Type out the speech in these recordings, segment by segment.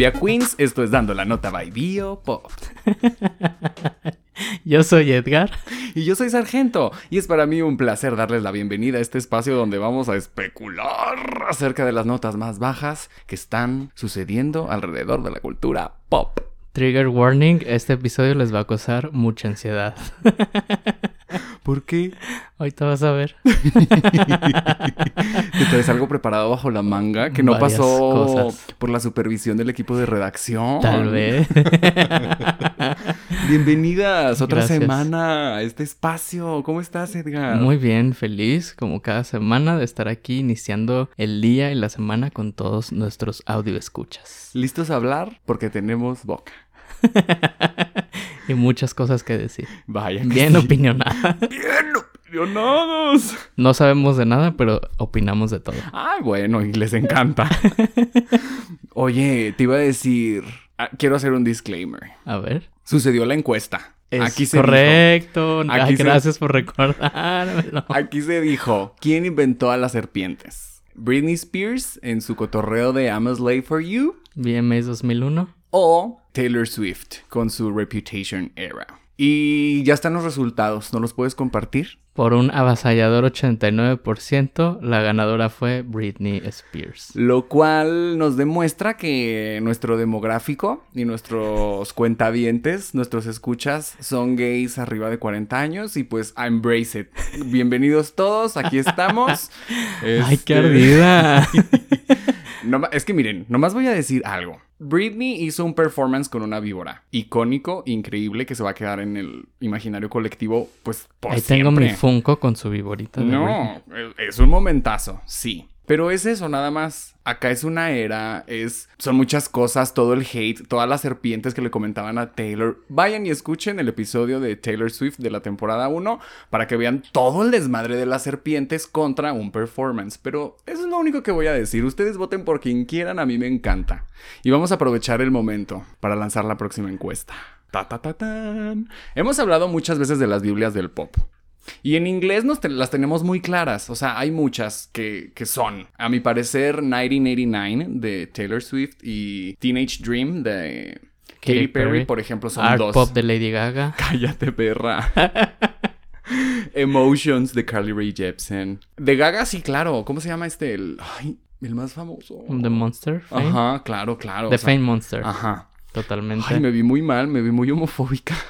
cumbia queens, esto es Dando la Nota by Bio Pop. Yo soy Edgar. Y yo soy Sargento. Y es para mí un placer darles la bienvenida a este espacio donde vamos a especular acerca de las notas más bajas que están sucediendo alrededor de la cultura pop. Trigger warning, este episodio les va a causar mucha ansiedad. ¿Por qué? Ahorita vas a ver. ¿Te traes algo preparado bajo la manga que no Varias pasó cosas. por la supervisión del equipo de redacción? Tal vez. Bienvenidas otra Gracias. semana a este espacio. ¿Cómo estás, Edgar? Muy bien, feliz como cada semana de estar aquí iniciando el día y la semana con todos nuestros audio escuchas. ¿Listos a hablar? Porque tenemos boca. y muchas cosas que decir. Vaya. que Bien sí. opinionada. Bien opinionados. No sabemos de nada, pero opinamos de todo. Ay, bueno, y les encanta. Oye, te iba a decir, ah, quiero hacer un disclaimer. A ver. Sucedió la encuesta. Es Aquí se dijo- correcto. Ay, Aquí se- gracias por recordármelo. Aquí se dijo, ¿quién inventó a las serpientes? ¿Britney Spears en su cotorreo de I'm a Slave for You? VMAs 2001. ¿O Taylor Swift con su Reputation Era? Y ya están los resultados, ¿no los puedes compartir? Por un avasallador 89%, la ganadora fue Britney Spears. Lo cual nos demuestra que nuestro demográfico y nuestros cuentavientes, nuestros escuchas, son gays arriba de 40 años y pues embrace it. Bienvenidos todos, aquí estamos. ¡Ay, qué ardida! no es que miren, nomás voy a decir algo. Britney hizo un performance con una víbora. Icónico, increíble, que se va a quedar en el imaginario colectivo, pues por Ahí tengo mi. Funko con su Britney. No, es- es un momentazo, sí. Pero es eso, nada más. Acá es una era, es, son muchas cosas, todo el hate, todas las serpientes que le comentaban a Taylor. Vayan y escuchen el episodio de Taylor Swift de la temporada 1 para que vean todo el desmadre de las serpientes contra un performance. Pero eso es lo único que voy a decir. Ustedes voten por quien quieran, a mí me encanta. Y vamos a aprovechar el momento para lanzar la próxima encuesta. Ta, ta, ta, tan. Hemos hablado muchas veces de las Biblias del pop. Y en inglés nos te- las tenemos muy claras. O sea, hay muchas que, que son. A mi parecer, 1989 de Taylor Swift y Teenage Dream de Katy Perry, por ejemplo, son Art dos. Pop de Lady Gaga. Cállate, perra. Emotions de Carly Rae Jepsen. De Gaga, sí, claro. ¿Cómo se llama este? El, ay, el más famoso. The Monster. Fame. Ajá, claro, claro. The o sea, Fame Monster. Ajá. Totalmente. Ay, me vi muy mal, me vi muy homofóbica.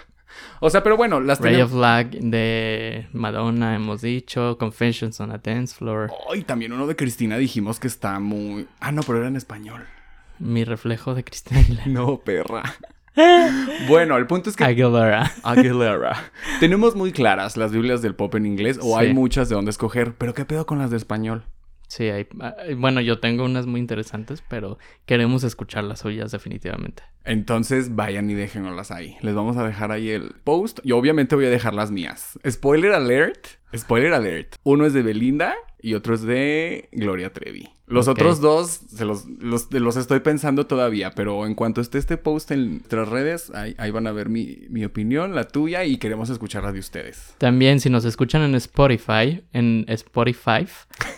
O sea, pero bueno, las Ray tenemos. of Flag de Madonna hemos dicho. Confessions on a Dance Floor. Ay, también uno de Cristina dijimos que está muy. Ah, no, pero era en español. Mi reflejo de Cristina. No, perra. bueno, el punto es que. Aguilera. Aguilera. Tenemos muy claras las Biblias del pop en inglés, o Sí. hay muchas de dónde escoger, pero ¿qué pedo con las de español? Sí, hay, bueno, yo tengo unas muy interesantes, pero queremos escuchar las suyas definitivamente. Entonces vayan y déjenlas ahí. Les vamos a dejar ahí el post. Y obviamente voy a dejar las mías. Spoiler alert. Spoiler alert. Uno es de Belinda y otro es de Gloria Trevi. Los otros dos se los, los, los estoy pensando todavía, pero en cuanto esté este post en nuestras redes, ahí, ahí van a ver mi, mi opinión, la tuya, y queremos escucharla de ustedes. También si nos escuchan en Spotify, en Spotify,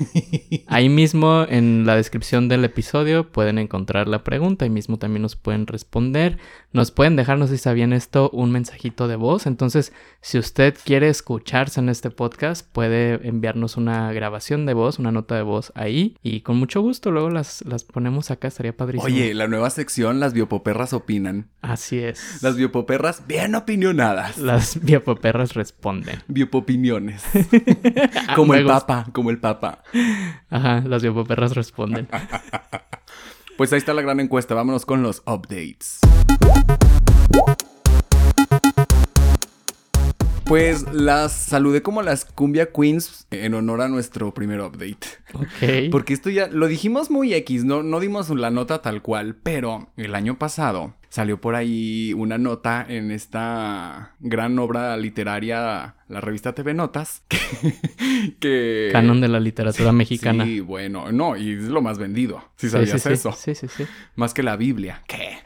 ahí mismo en la descripción del episodio pueden encontrar la pregunta, ahí mismo también nos pueden responder, nos pueden dejar, no sé si sabían esto, un mensajito de voz, entonces si usted quiere escucharse en este podcast, puede enviarnos una grabación de voz, una nota de voz ahí y con mucho gusto luego las, las ponemos acá, estaría padrísimo. Oye, la nueva sección, las biopoperras opinan. Así es. Las biopoperras bien opinionadas. Las biopoperras responden. Biopopiniones. como Me el papa, como el papa. Ajá, las biopoperras responden. Pues ahí está la gran encuesta. Vámonos con los updates. Pues las saludé como las Cumbia Queens en honor a nuestro primer update. Ok. Porque esto ya lo dijimos muy X, no, no dimos la nota tal cual, pero el año pasado salió por ahí una nota en esta gran obra literaria, la revista TV Notas, que... que- Canon de la literatura mexicana. Sí, bueno, no, y es lo más vendido, si sabías sí, sí. eso. Sí, sí, sí. Más que la Biblia. ¿Qué?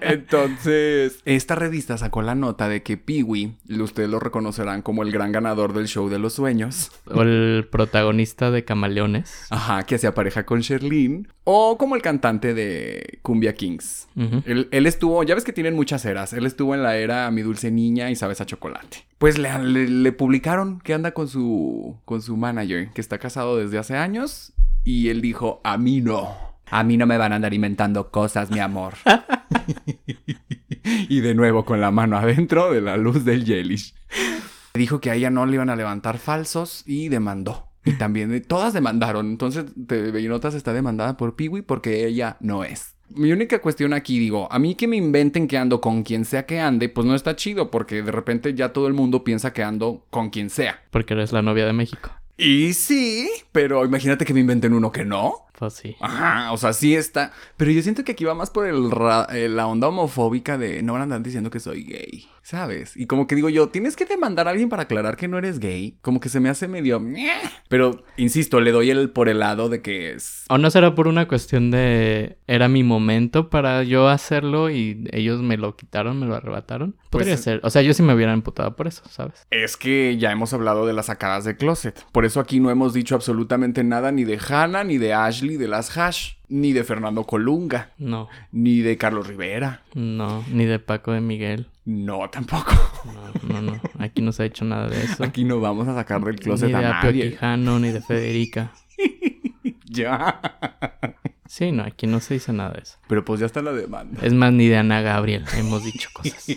Entonces, esta revista sacó la nota de que Peewee, ustedes lo reconocerán como el gran ganador del show de los sueños. O el protagonista de Camaleones. Ajá, que hacía pareja con Sherlyn. O como el cantante de Cumbia Kings. Él, él estuvo, ya ves que tienen muchas eras. Él estuvo en la era Mi Dulce Niña y Sabes a Chocolate. Pues le, le- le publicaron que anda con su, con su manager, que está casado desde hace años. Y él dijo, a mí no. A mí no me van a andar inventando cosas, mi amor. y de nuevo con la mano adentro de la luz del Jellish. Dijo que a ella no le iban a levantar falsos y demandó. Y también eh, todas demandaron. Entonces, TV Notas está demandada por Peewee porque ella no es. Mi única cuestión aquí, digo, a mí que me inventen que ando con quien sea que ande, pues no está chido porque de repente ya todo el mundo piensa que ando con quien sea. Porque eres la novia de México. Y sí, pero imagínate que me inventen uno que no. Pues. Ajá, o sea, sí está. Pero yo siento que aquí va más por el ra- eh, la onda homofóbica de no van a andar diciendo que soy gay, ¿sabes? Y como que digo yo, tienes que demandar a alguien para aclarar que no eres gay. Como que se me hace medio. Pero, insisto, le doy el por el lado de que es. ¿O no será por una cuestión de... Era mi momento para yo hacerlo y ellos me lo quitaron, me lo arrebataron? Podría Pues- ser. O sea, yo sí me hubiera emputado por eso, ¿sabes? Es que ya hemos hablado de las sacadas de closet. Por eso aquí no hemos dicho absolutamente nada ni de Hannah, ni de Ashley, de las Hash, ni de Fernando Colunga, No, ni de Carlos Rivera. no. Ni de Paco de Miguel. No, tampoco. No, no, no. Aquí no se ha hecho nada de eso. Aquí no vamos a sacar del closet ni de a Apio. Quijano, ni de Federica. Ya. Sí, no, aquí no se dice nada de eso. Pero pues ya está la demanda. Es más, ni de Ana Gabriel hemos dicho cosas.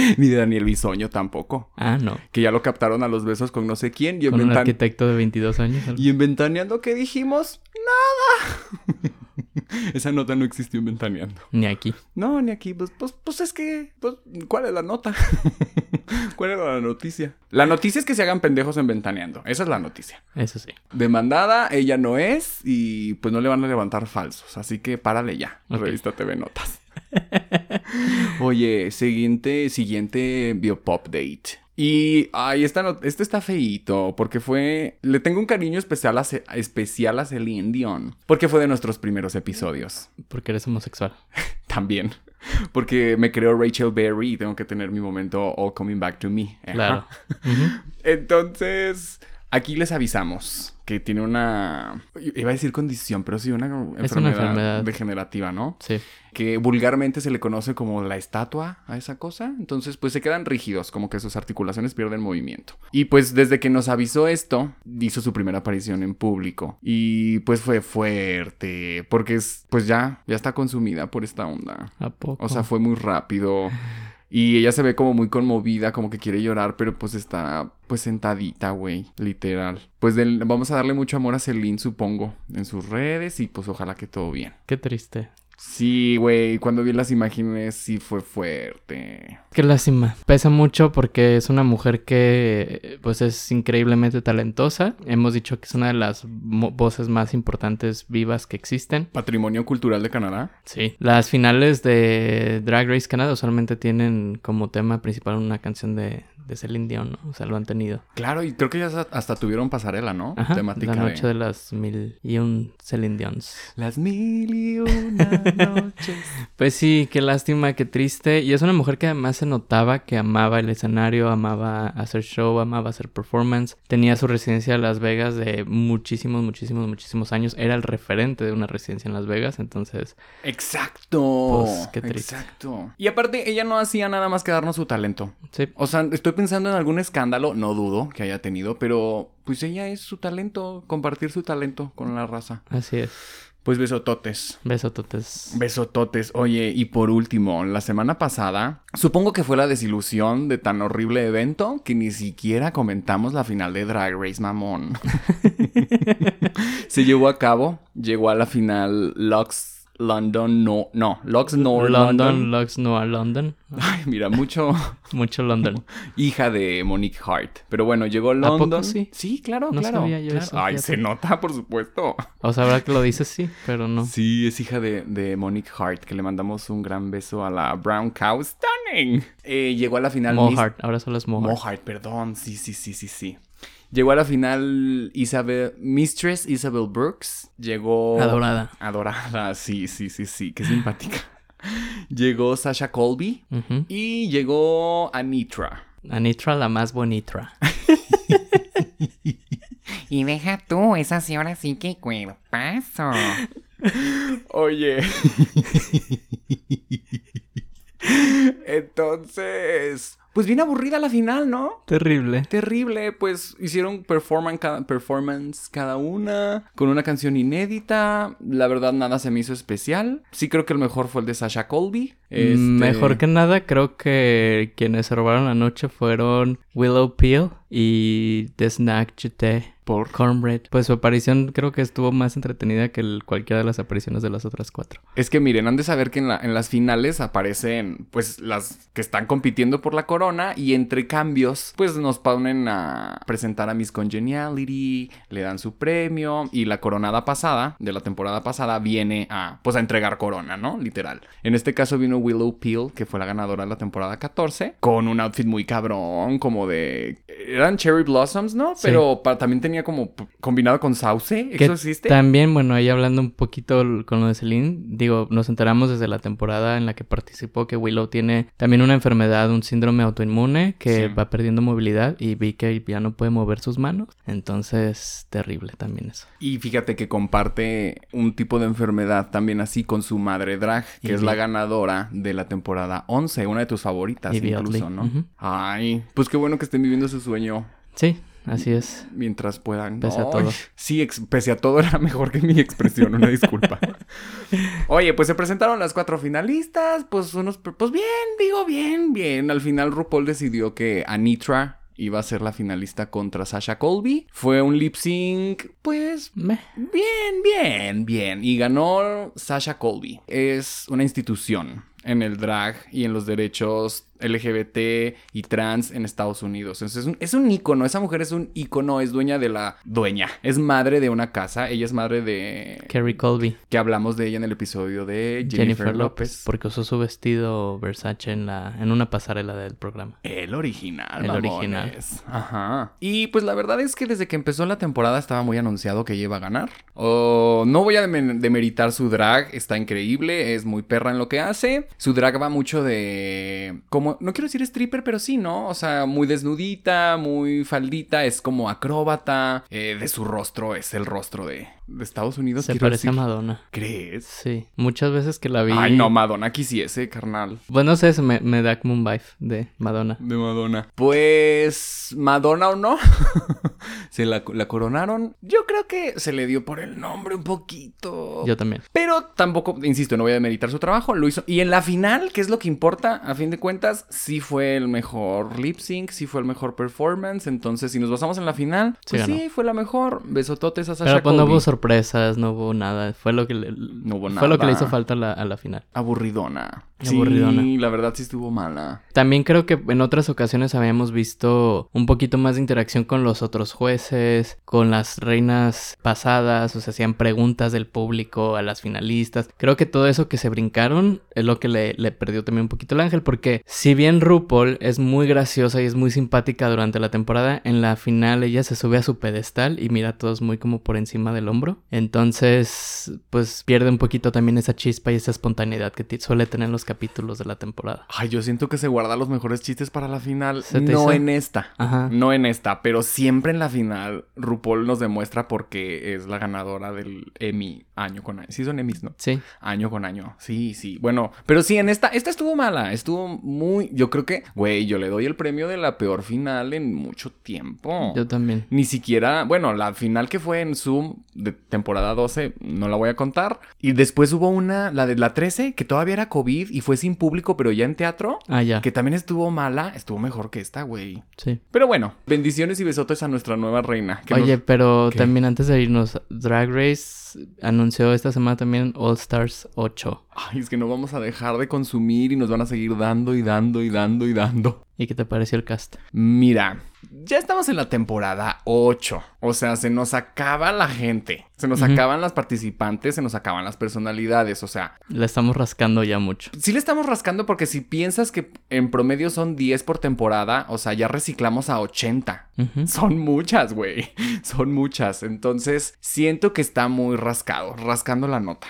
Ni de Daniel Bisoño tampoco. Ah, no. Que ya lo captaron a los besos con no sé quién. Y Con un arquitecto de 22 años. algo. y en Ventaneando, ¿qué dijimos? Nada. Esa nota no existió en Ventaneando. Ni aquí. No, ni aquí. Pues, pues, pues es que. Pues, ¿Cuál es la nota? ¿Cuál era la noticia? La noticia es que se hagan pendejos en Ventaneando. Esa es la noticia. Eso sí. Demandada, ella no es. Y pues no le van a levantar falsos. Así que párale ya. Ok. Revista TV Notas. Oye, siguiente, siguiente Biopop Date. Y, ay, esta este está feíto, porque fue... Le tengo un cariño especial a, Ce- especial a Celine Dion, porque fue de nuestros primeros episodios. Porque eres homosexual. También. Porque me creó Rachel Berry y tengo que tener mi momento All Coming Back to Me. Claro. Entonces, aquí les avisamos que tiene una... Iba a decir condición, pero sí una enfermedad, enfermedad. degenerativa, ¿no? Sí. que vulgarmente se le conoce como la estatua a esa cosa. Entonces, pues se quedan rígidos, como que sus articulaciones pierden movimiento. Y pues desde que nos avisó esto, hizo su primera aparición en público. Y pues fue fuerte, porque es, pues ya, ya está consumida por esta onda. ¿A poco? O sea, fue muy rápido. Y ella se ve como muy conmovida, como que quiere llorar, pero pues está pues sentadita, güey, literal. Pues vamos a darle mucho amor a Celine, supongo, en sus redes y pues ojalá que todo bien. Qué triste. Sí, güey, cuando vi las imágenes sí fue fuerte. Qué lástima. Pesa mucho porque es una mujer que pues es increíblemente talentosa. Hemos dicho que es una de las voces más importantes vivas que existen. Patrimonio cultural de Canadá. Sí. Las finales de Drag Race Canadá usualmente tienen como tema principal una canción de, de Celine Dion, ¿no? O sea, lo han tenido. Claro, y creo que ya hasta- hasta tuvieron pasarela, ¿no? Ajá. Temática la noche de... de las mil y un Celine Dions. Las mil y una noches. Pues sí, qué lástima, qué triste. Y es una mujer que además se notaba que amaba el escenario, amaba hacer show, amaba hacer performance. Tenía su residencia en Las Vegas de muchísimos, muchísimos, muchísimos años. Era el referente de una residencia en Las Vegas. Entonces, Exacto. Pues, qué triste. Exacto. Y aparte, ella no hacía nada más que darnos su talento. sí. O sea, estoy pensando en algún escándalo, no dudo que haya tenido, pero pues ella es su talento, compartir su talento con la raza. Así es. Pues besototes. Besototes. Besototes. Oye, y por último, la semana pasada, supongo que fue la desilusión de tan horrible evento que ni siquiera comentamos la final de Drag Race Mamón. Se llevó a cabo, llegó a la final Lux London, no, no, Lux no London, London. Lux Noah London. Ay, mira, mucho Mucho London. hija de Monique Hart. Pero bueno, llegó London. poco sí? Sí, claro, No claro. sabía yo claro. eso, Ay, fíjate. se nota, por supuesto. O sea, ahora que lo dices, sí, pero no. Sí, es hija de, de Monique Hart, que le mandamos un gran beso a la Brown Cow Stunning. Eh, llegó a la final Miss- Mohart, ahora solo es Mohart. Mohart, perdón. Sí, sí, sí, sí, sí. Llegó a la final Isabel, Mistress Isabel Brooks. Llegó. Adorada. Adorada, sí, sí, sí, sí, qué simpática. llegó Sasha Colby y llegó Anitra. Anitra, la más bonita. Y deja tú, esa sí ahora sí que cuerpazo. Oye. Entonces, pues bien aburrida la final, ¿no? Terrible. Terrible, pues hicieron performan performance cada una con una canción inédita. La verdad nada se me hizo especial. Sí creo que el mejor fue el de Sasha Colby. Este, Mejor que nada, creo que quienes se robaron la noche fueron Willow Peel y The Snack Chute por Cornbread. Pues su aparición creo que estuvo más entretenida que el- cualquiera de las apariciones de las otras cuatro. Es que miren, han de saber que en, la- en las finales aparecen pues las que están compitiendo por la corona y entre cambios pues nos ponen a presentar a Miss Congeniality, le dan su premio y la coronada pasada, de la temporada pasada, viene a pues a entregar corona, ¿no? Literal. En este caso vino Willow Peel, que fue la ganadora de la temporada 14, con un outfit muy cabrón, como de... Eran cherry blossoms, ¿no? Sí. Pero también tenía como combinado con sauce. Que ¿Eso existe? También, bueno, ahí hablando un poquito con lo de Celine, digo, nos enteramos desde la temporada en la que participó que Willow tiene también una enfermedad, un síndrome autoinmune que Sí. va perdiendo movilidad y vi que ya no puede mover sus manos. Entonces, terrible también eso. Y fíjate que comparte un tipo de enfermedad también así con su madre drag, que es la ganadora de la temporada 11, una de tus favoritas incluso. ¿no? Ay, pues qué bueno que estén viviendo su sueño Sí, así es. mientras puedan. Pese a todo. Sí, pese a todo era mejor que mi expresión, una disculpa. Oye, pues se presentaron las cuatro finalistas, pues unos, pues bien, digo bien, bien. Al final RuPaul decidió que Anitra iba a ser la finalista contra Sasha Colby. Fue un lip sync, pues Meh. Bien, bien, bien. Y ganó Sasha Colby. Es una institución en el drag y en los derechos LGBT y trans en Estados Unidos. Entonces, es un, es un ícono. Esa mujer es un ícono. Es dueña de la... Dueña. Es madre de una casa. Ella es madre de... Carrie Colby. Que hablamos de ella en el episodio de Jennifer, Jennifer, López. López. Porque usó su vestido Versace en, la, en una pasarela del programa. El original, El mamones. original. Ajá. Y pues la verdad es que desde que empezó la temporada estaba muy anunciado que ella iba a ganar. O no voy a demeritar su drag, está increíble, es muy perra en lo que hace. Su drag va mucho de como no quiero decir stripper, pero sí, ¿no? O sea, muy desnudita, muy faldita, es como acróbata. eh, de su rostro es el rostro de, de Estados Unidos. Se parece a. Madonna. ¿Crees? Sí, muchas veces que la vi. Ay, no, Madonna quisiese, carnal. Bueno, no sé, se me, me da como un vibe de Madonna. De Madonna. Pues, Madonna o no, se la, la coronaron. Yo creo que se le dio por el nombre un poquito. Yo también. Pero tampoco, insisto, no voy a demeritar su trabajo, lo hizo. Y en la final, que es lo que importa, a fin de cuentas, sí fue el mejor lip sync, sí fue el mejor performance. Entonces, si nos basamos en la final, pues sí, fue la mejor. Besototes a Sasha Pero pues no hubo sorpresas, no hubo nada. Fue lo que le, No hubo fue lo que le nada. hizo falta a la, a la final. Aburridona. Aburridona. Sí, la verdad sí estuvo mala. También creo que en otras ocasiones habíamos visto un poquito más de interacción con los otros jueces, con las reinas pasadas, o sea, hacían preguntas del público a las finalistas. Creo que todo eso que se brincaron es lo que le, le perdió también un poquito el ángel, porque si bien RuPaul es muy graciosa y es muy simpática durante la temporada, en la final ella se sube a su pedestal y mira a todos muy como por encima del hombro. Entonces, pues pierde un poquito también esa chispa y esa espontaneidad que suele tener en los capítulos de la temporada. Ay, yo siento que se guarda los mejores chistes para la final. ¿Se te No hizo? en esta. Ajá. No en esta, pero siempre en la final RuPaul nos demuestra porque es la ganadora del Emmy año con año. Sí son Emmys, ¿no? Sí. Año con año. Sí, sí. Bueno, pero sí, en esta, esta estuvo mala. Estuvo muy. Yo creo que, güey, yo le doy el premio de la peor final en mucho tiempo. Yo también. Ni siquiera, bueno, la final que fue en Zoom de temporada 12, no la voy a contar. Y después hubo una, la de la 13, que todavía era COVID y fue sin público, pero ya en teatro, Ah, ya. que también estuvo mala, estuvo mejor que esta, güey. Sí. Pero bueno, bendiciones y besotes a nuestra nueva reina. que Oye, nos- pero ¿Qué? también antes de irnos, Drag Race anunció esta semana también All Stars 8. Ay, es que no vamos a dejar de consumir y nos van a seguir dando y dando y dando y dando. ¿Y qué te pareció el cast? Mira, ya estamos en la temporada 8. O sea, se nos acaba la gente. Se nos acaban las participantes, se nos acaban las personalidades. O sea, La estamos rascando ya mucho. sí le estamos rascando porque si piensas que en promedio son 10 por temporada, o sea, ya reciclamos a 80. Ujú. Son muchas, güey. Son muchas. Entonces, siento que está muy rascado, rascando la nota.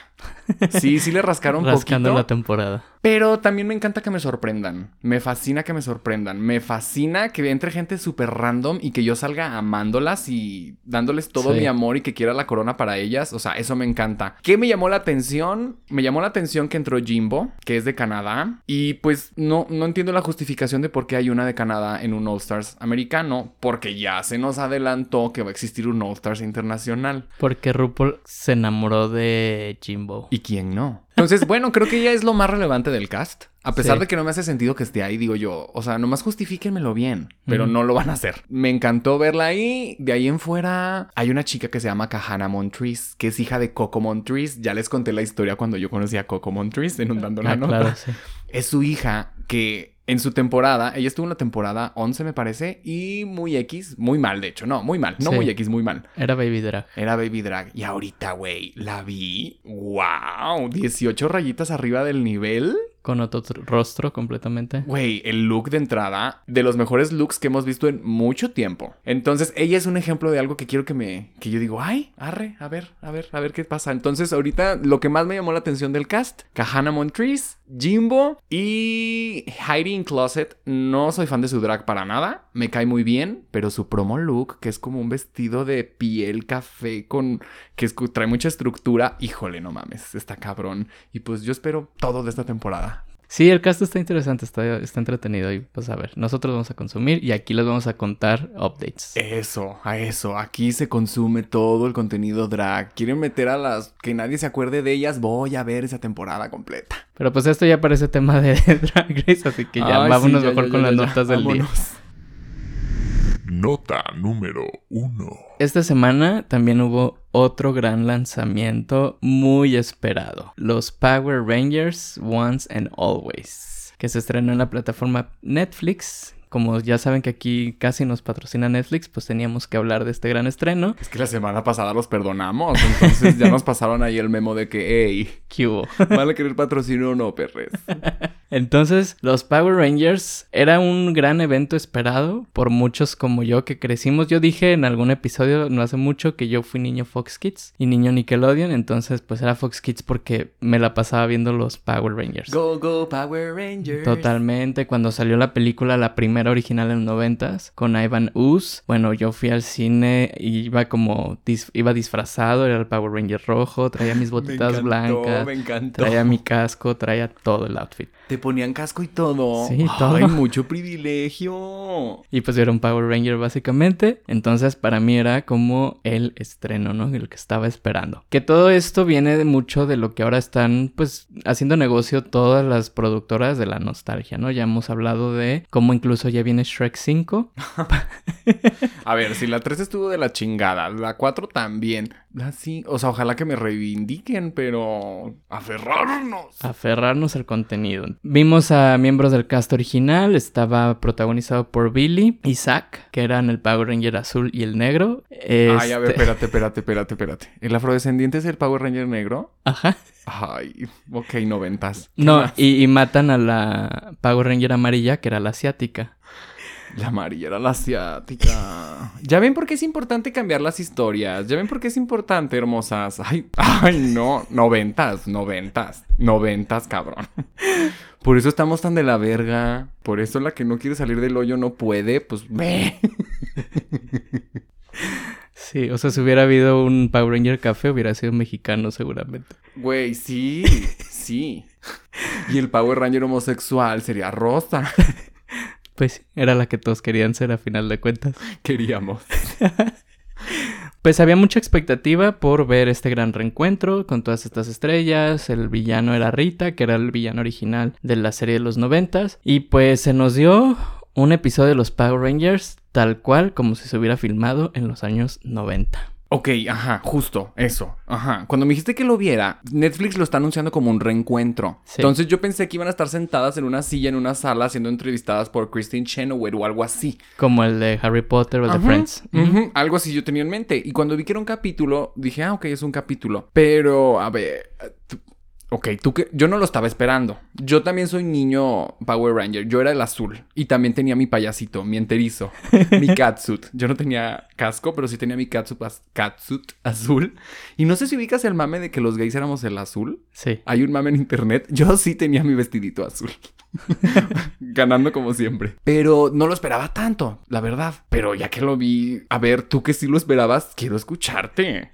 Sí, sí le rascaron un Rascando poquito. la temporada. Pero también me encanta que me sorprendan. Me fascina que me sorprendan. Me fascina que entre gente súper random y que yo salga amándolas y dándoles todo Sí. mi amor y que quiera la corona para ellas. O sea, eso me encanta. ¿Qué me llamó la atención? Me llamó la atención que entró Jimbo, que es de Canadá. Y pues no, no entiendo la justificación de por qué hay una de Canadá en un All Stars americano. Porque ya se nos adelantó que va a existir un All Stars internacional. Porque RuPaul se enamoró de Jimbo. ¿Y quién no? Entonces, bueno, creo que ella es lo más relevante del cast. A pesar Sí. de que no me hace sentido que esté ahí, digo yo, o sea, nomás justifíquenmelo bien, pero no lo van a hacer. Me encantó verla ahí. De ahí en fuera, hay una chica que se llama Kahana Montrese, que es hija de Coco Montrese. Ya les conté la historia cuando yo conocí a Coco Montrese en un dando la Ah, nota. claro, sí. Es su hija que en su temporada, ella estuvo en la temporada 11 me parece, y muy X, muy mal de hecho, no, muy mal, no Sí. muy X, muy mal. Era Baby Drag. Era Baby Drag. Y ahorita, güey, la vi. ¡Wow! 18 rayitas arriba del nivel. Con otro tr- rostro completamente. Güey, el look de entrada, de los mejores looks que hemos visto en mucho tiempo. Entonces, ella es un ejemplo de algo que quiero que me. que yo digo, ay, arre, a ver, a ver, a ver qué pasa. Entonces, ahorita lo que más me llamó la atención del cast: Kahana Montrese, Jimbo y Heidi in Closet. No soy fan de su drag para nada. Me cae muy bien, pero su promo look, que es como un vestido de piel café con. que trae mucha estructura. Híjole, no mames, está cabrón. Y pues yo espero todo de esta temporada. Sí, el cast está interesante, está, está entretenido. Y pues a ver, nosotros vamos a consumir y aquí les vamos a contar updates. Eso, a eso. Aquí se consume todo el contenido drag. Quieren meter a las que nadie se acuerde de ellas. Voy a ver esa temporada completa. Pero pues esto ya parece tema de Drag Race, así que ya Ay, vámonos sí, ya, mejor ya, con las notas del día. Nota número 1. Esta semana también hubo otro gran lanzamiento muy esperado. Los Power Rangers Once and Always. Que se estrenó en la plataforma Netflix. Como ya saben que aquí casi nos patrocina Netflix, pues teníamos que hablar de este gran estreno. Es que la semana pasada los perdonamos. Entonces ya nos pasaron ahí el memo de que, hey, ¿Qué hubo? ¿van a querer patrocinio o no, perres? Entonces, los Power Rangers era un gran evento esperado por muchos como yo que crecimos. Yo dije en algún episodio no hace mucho que yo fui niño Fox Kids y niño Nickelodeon, entonces pues era Fox Kids porque me la pasaba viendo los Power Rangers. Go, go, Power Rangers. Totalmente, cuando salió la película, la primera original en los noventas, con Ivan Ooze, bueno, yo fui al cine y iba como, dis- iba disfrazado, era el Power Ranger rojo, traía mis Me botitas encantó, blancas, Me traía mi casco, traía todo el outfit. Te ponían casco y todo. Sí, todo. Ay, mucho privilegio. Y pues era un Power Ranger básicamente. Entonces para mí era como el estreno, ¿no? El que estaba esperando. Que todo esto viene de mucho de lo que ahora están pues haciendo negocio todas las productoras de la nostalgia, ¿no? Ya hemos hablado de cómo incluso ya viene Shrek 5. A ver, si la 3 estuvo de la chingada, la 4 también. Así, o sea, ojalá que me reivindiquen, pero aferrarnos. Aferrarnos al contenido. Vimos a miembros del cast original. Estaba protagonizado por Billy y Zack, que eran el Power Ranger azul y el negro. Ay, a ver, Este- espérate, espérate, espérate, espérate. ¿El afrodescendiente es el Power Ranger negro? Ajá. Ay, ok, noventas. ¿Qué No, y, y matan a la Power Ranger amarilla, que era la asiática. La amarilla era la asiática. Ya ven por qué es importante cambiar las historias. Ya ven por qué es importante, hermosas. Ay, ay, no. Noventas, noventas. Noventas, cabrón. Por eso estamos tan de la verga. Por eso la que no quiere salir del hoyo no puede. Pues ve. Sí, o sea, si hubiera habido un Power Ranger café, hubiera sido mexicano seguramente. Güey, sí, sí. Y el Power Ranger homosexual sería rosa. Pues era la que todos querían ser a final de cuentas. Queríamos. Pues había mucha expectativa por ver este gran reencuentro con todas estas estrellas. El villano era Rita, que era el villano original de la serie de los noventas. Y pues se nos dio un episodio de los Power Rangers tal cual como si se hubiera filmado en los años 90. Ok, ajá, justo, eso, ajá. Cuando me dijiste que lo viera, Netflix lo está anunciando como un reencuentro. Sí. Entonces yo pensé que iban a estar sentadas en una silla en una sala siendo entrevistadas por Christine Chenoweth o algo así. Como el de Harry Potter o el de Friends. Algo así yo tenía en mente. Y cuando vi que era un capítulo, dije, ah, ok, es un capítulo. Pero, a ver. Ok, tú que. Yo no lo estaba esperando. Yo también soy niño Power Ranger. Yo era el azul. Y también tenía mi payasito, mi enterizo, mi catsuit. Yo no tenía casco, pero sí tenía mi catsuit, az- catsuit azul. Y no sé si ubicas el mame de que los gays éramos el azul. Sí. Hay un mame en internet. Yo sí tenía mi vestidito azul. Ganando como siempre. Pero no lo esperaba tanto, la verdad. Pero ya que lo vi, a ver, tú que sí lo esperabas, quiero escucharte.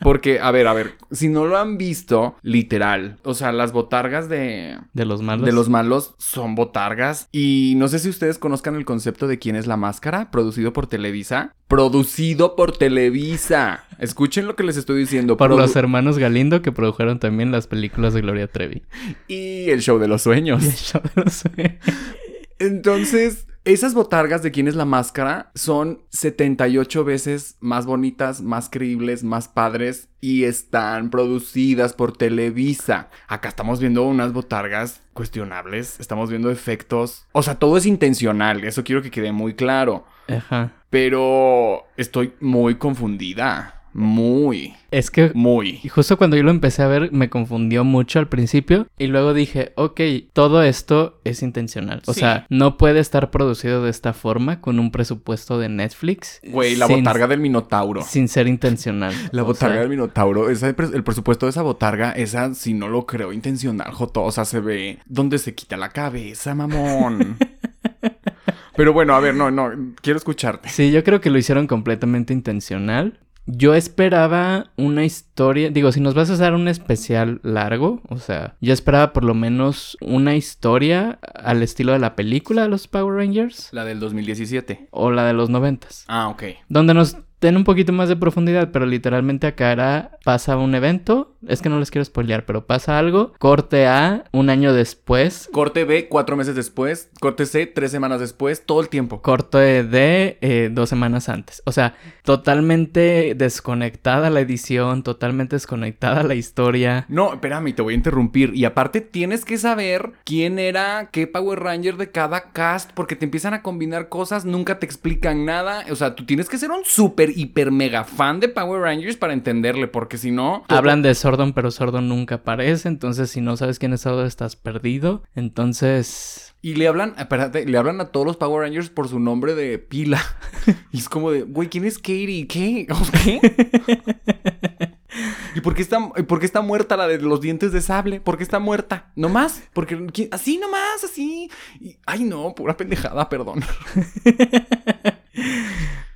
Porque, a ver, a ver, si no lo han visto, literal. O sea, las botargas de, De los malos. de los malos son botargas. Y no sé si ustedes conozcan el concepto de quién es la máscara, producido por Televisa. Producido por Televisa. Escuchen lo que les estoy diciendo. Por Produ- los hermanos Galindo que produjeron también las películas de Gloria Trevi. Y el show de los sueños. Y el show de los sueños. Entonces, esas botargas de quién es la máscara son 78 veces más bonitas, más creíbles, más padres y están producidas por Televisa. Acá estamos viendo unas botargas cuestionables, estamos viendo efectos, o sea, todo es intencional, eso quiero que quede muy claro, Ajá. pero estoy muy confundida, muy, Es que muy. Y justo cuando yo lo empecé a ver me confundió mucho al principio y luego dije, ok, todo esto es intencional. O Sí. sea, no puede estar producido de esta forma con un presupuesto de Netflix. Güey, la sin- botarga del Minotauro. Sin ser intencional. La botarga sea, del Minotauro, esa- el presupuesto de esa botarga, esa si no lo creo intencional, Joto. O sea, se ve donde se quita la cabeza, mamón. Pero bueno, a ver, no, no, quiero escucharte. Sí, yo creo que lo hicieron completamente intencional. Yo esperaba una historia, digo, si nos vas a hacer un especial largo, o sea, yo esperaba por lo menos una historia al estilo de la película de los Power Rangers La del 2017. o la de los noventas. Ah, ok. donde nos den un poquito más de profundidad, pero literalmente acá era, pasa un evento, es que no les quiero spoilear, pero pasa algo, corte A, un año después, Corte B, cuatro meses después. Corte C, tres semanas después. Todo el tiempo. corte D, eh, dos semanas antes. O sea, totalmente desconectada la edición, totalmente desconectada la historia. No, espérame, te voy a interrumpir. Y aparte tienes que saber quién era qué Power Ranger de cada cast, porque te empiezan a combinar cosas, nunca te explican nada. O sea, tú tienes que ser un súper, hiper, mega fan de Power Rangers para entenderle, porque si no... Hablan de Sordon, pero Sordon nunca aparece, entonces si no sabes quién es Sordon estás perdido. Entonces... Y le hablan, espérate, le hablan a todos los Power Rangers por su nombre de pila. y es como de, güey, ¿quién es Katie? ¿Qué? ¿O ¿Qué? ¿Y por qué, está, por qué está muerta la de los dientes de sable? ¿Por qué está muerta? ¿No más? Porque así nomás, así. Y- ay, no, pura pendejada, perdón.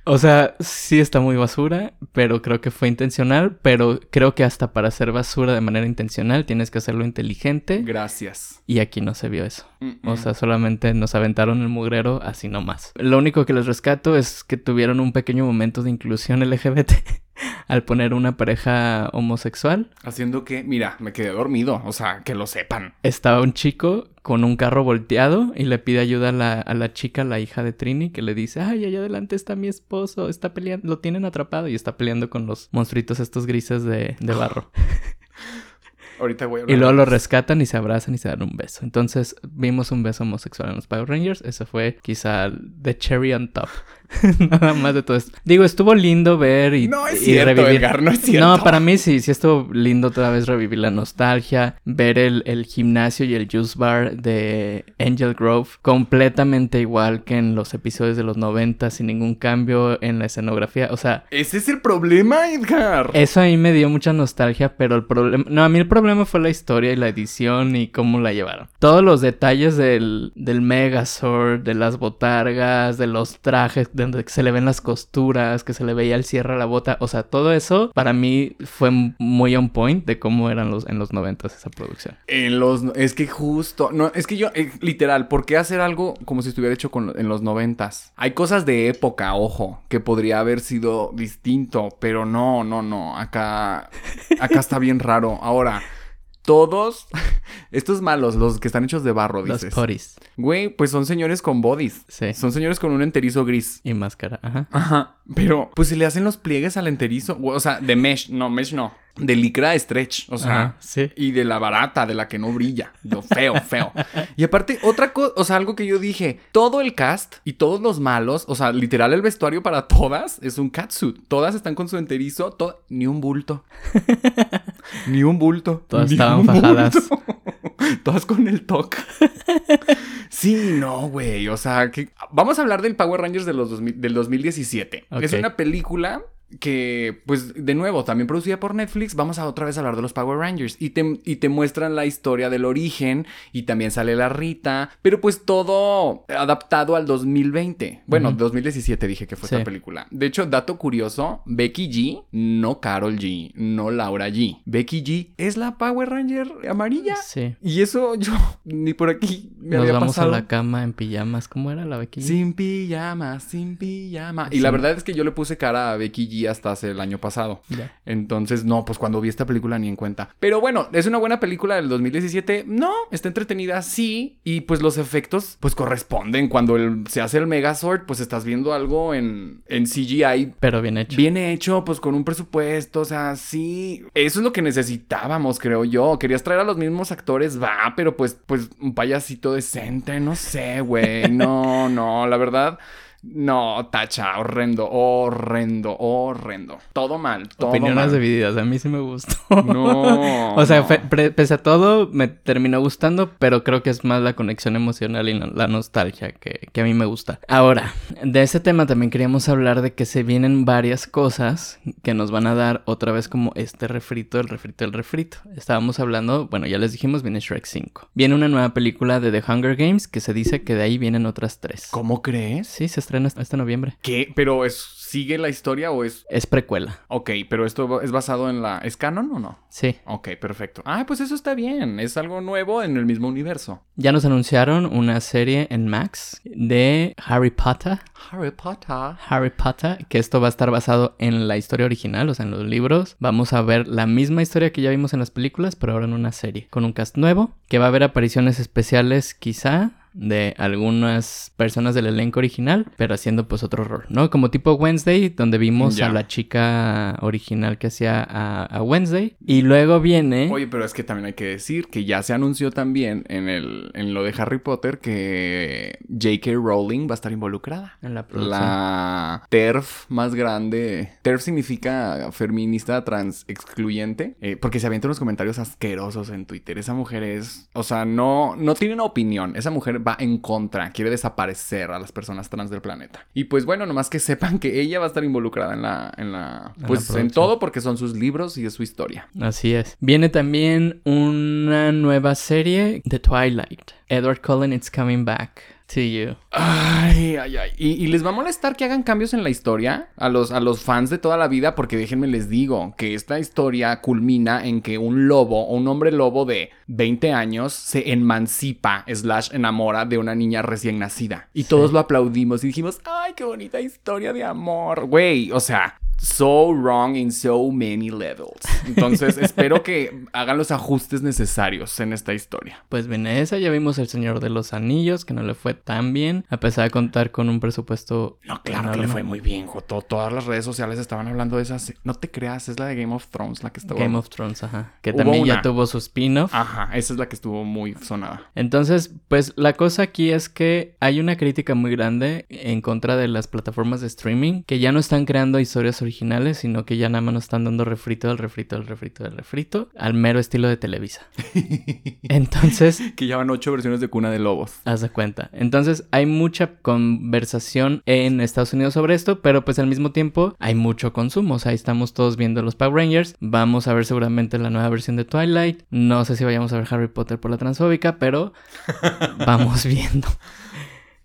O sea, sí está muy basura, pero creo que fue intencional, pero creo que hasta para hacer basura de manera intencional tienes que hacerlo inteligente Gracias. y aquí no se vio eso. Mm, O sea, solamente nos aventaron el mugrero así nomás. Lo único que les rescato es que tuvieron un pequeño momento de inclusión LGBT al poner una pareja homosexual. Haciendo que, mira, me quedé dormido, o sea, que lo sepan. Estaba un chico con un carro volteado y le pide ayuda a la, a la chica, la hija de Trini, que le dice, ay, allá adelante está mi esposo, está peleando, lo tienen atrapado y está peleando con los monstruitos estos grises de, de barro. Ahorita voy a Y hablar. luego lo rescatan y se abrazan y se dan un beso. Entonces vimos un beso homosexual en los Power Rangers. Eso fue quizá the cherry on top. Nada más de todo esto. Digo, estuvo lindo ver y, No es y cierto, Edgar, no es cierto. No, para mí sí, sí estuvo lindo otra vez revivir la nostalgia. Ver el, el gimnasio y el juice bar de Angel Grove completamente igual que en los episodios de los 90 sin ningún cambio en la escenografía. O sea, Ese es el problema, Edgar. eso a mí me dio mucha nostalgia, pero el problema... No, a mí el problema fue la historia y la edición y cómo la llevaron. Todos los detalles del, del Megazord, de las botargas, de los trajes, donde se le ven las costuras, que se le veía el cierre a la bota. O sea, todo eso para mí fue muy on point de cómo eran los, en los noventas esa producción. En los... Es que justo... No, es que yo... eh, literal, ¿por qué hacer algo como si estuviera hecho con- en los noventas? Hay cosas de época, ojo, que podría haber sido distinto, pero no, no, no. Acá... Acá está bien raro. Ahora... Todos estos malos, los que están hechos de barro, Los dices. poris. Güey, pues son señores con bodies. Sí. Son señores con un enterizo gris. Y máscara. Ajá. Ajá. Pero, pues se le hacen los pliegues al enterizo. O sea, de mesh. No, mesh no. De licra stretch. O sea. Ajá, sí. Y de la barata, de la que no brilla. Lo feo, feo. Y aparte, otra cosa, o sea, algo que yo dije, todo el cast y todos los malos, o sea, literal el vestuario para todas es un catsuit. Todas están con su enterizo, to- ni un bulto. Ni un bulto. Todas Ni estaban un fajadas. bulto. Todas con el toque. Sí, no, güey. O sea, que... vamos a hablar del Power Rangers de los 2000 del 2017. Ok. Es una película que, pues, de nuevo, también producida por Netflix. Vamos a otra vez hablar de los Power Rangers. Y te, y te muestran la historia del origen. Y también sale la Rita. Pero pues todo adaptado al 2020. Bueno, Ujú. 2017 dije que fue Sí. esta película. De hecho, dato curioso, Becky G, no Carol G, no Laura G. Becky G es la Power Ranger amarilla. Sí. Y eso yo ni por aquí me Nos había vamos pasado. a la cama en pijamas. ¿Cómo era la Becky? Sin pijama, sin pijama. Y Sí. la verdad es que yo le puse cara a Becky G hasta hace el año pasado. Entonces, no, pues cuando vi esta película ni en cuenta. Pero bueno, es una buena película del 2017. No, está entretenida, sí. Y pues los efectos, pues corresponden. Cuando el- se hace el Megazord, pues estás viendo algo en, en CGI Pero bien hecho. Bien hecho, pues con un presupuesto, o sea, sí. Eso es lo que necesitábamos, creo yo. Querías traer a los mismos actores, va, pero pues, pues un payasito decente, no sé, güey. No, no, la verdad. No, tacha, horrendo, horrendo, horrendo. Todo mal, todo Opiniones mal. divididas. A mí sí me gustó. No. O sea, no. fe- pre- pese a todo, me terminó gustando, pero creo que es más la conexión emocional y la nostalgia que, que a mí me gusta. Ahora, de ese tema también queríamos hablar de que se vienen varias cosas que nos van a dar otra vez como este refrito, el refrito, el refrito. Estábamos hablando, bueno, ya les dijimos, viene Shrek 5. Viene una nueva película de The Hunger Games que se dice que de ahí vienen otras tres. ¿Cómo crees? Sí, se estrena este- noviembre. ¿Qué? ¿Pero es, sigue la historia o es...? Es precuela. Ok, pero esto es basado en la... ¿Es canon o no? Sí. Ok, perfecto. Ah, pues eso está bien. Es algo nuevo en el mismo universo. Ya nos anunciaron una serie en Max de Harry Potter. Harry Potter. Harry Potter, que esto va a estar basado en la historia original, o sea, en los libros. Vamos a ver la misma historia que ya vimos en las películas, pero ahora en una serie, con un cast nuevo, que va a haber apariciones especiales quizá de algunas personas del elenco original, pero haciendo pues otro rol, ¿no? Como tipo Wednesday, donde vimos a la chica original que hacía a, a Wednesday. Y luego viene... Oye, pero es que también hay que decir que ya se anunció también en, el, en lo de Harry Potter que J.K. Rowling va a estar involucrada. en la producción. La TERF más grande. TERF significa feminista trans excluyente. eh, porque se avientan unos comentarios asquerosos en Twitter. Esa mujer es. O sea, no, no tiene una opinión. Esa mujer va en contra. Quiere desaparecer a las personas trans del planeta. Y pues bueno, nomás que sepan que ella va a estar involucrada en la. En la En la pues en todo porque son sus libros y es su historia. Así es. Viene también una nueva serie de Twilight. Edward Cullen, It's Coming Back to You. Ay, ay, ay. ¿Y, y les va a molestar que hagan cambios en la historia a los, a los fans de toda la vida, porque déjenme les digo que esta historia culmina en que un lobo un hombre lobo de 20 años se emancipa, slash enamora de una niña recién nacida. Y todos lo aplaudimos y dijimos, ay, qué bonita historia de amor. Güey, o sea, so wrong in so many levels. Entonces, espero que hagan los ajustes necesarios en esta historia. Pues viene esa, ya vimos El Señor de los Anillos, que no le fue tan bien, a pesar de contar con un presupuesto... No, claro que le fue muy bien, Joto. Todas las redes sociales estaban hablando de esas. No te creas, es la de Game of Thrones la que estaba. Game of Thrones, ajá. Que Hubo también ya tuvo su spin-off. Ajá, esa es la que estuvo muy sonada. Entonces, pues la cosa aquí es que hay una crítica muy grande en contra de las plataformas de streaming que ya no están creando historias originales, sino que ya nada más nos están dando refrito del refrito del refrito del refrito al mero estilo de Televisa. Entonces, Que ya van ocho versiones de Cuna de Lobos. haz de cuenta. Entonces, hay mucha conversación en Estados Unidos sobre esto, pero pues al mismo tiempo hay mucho consumo. O sea, ahí estamos todos viendo los Power Rangers. Vamos a ver seguramente la nueva versión de Twilight. No sé si vayamos a ver Harry Potter por la transfóbica, pero vamos viendo.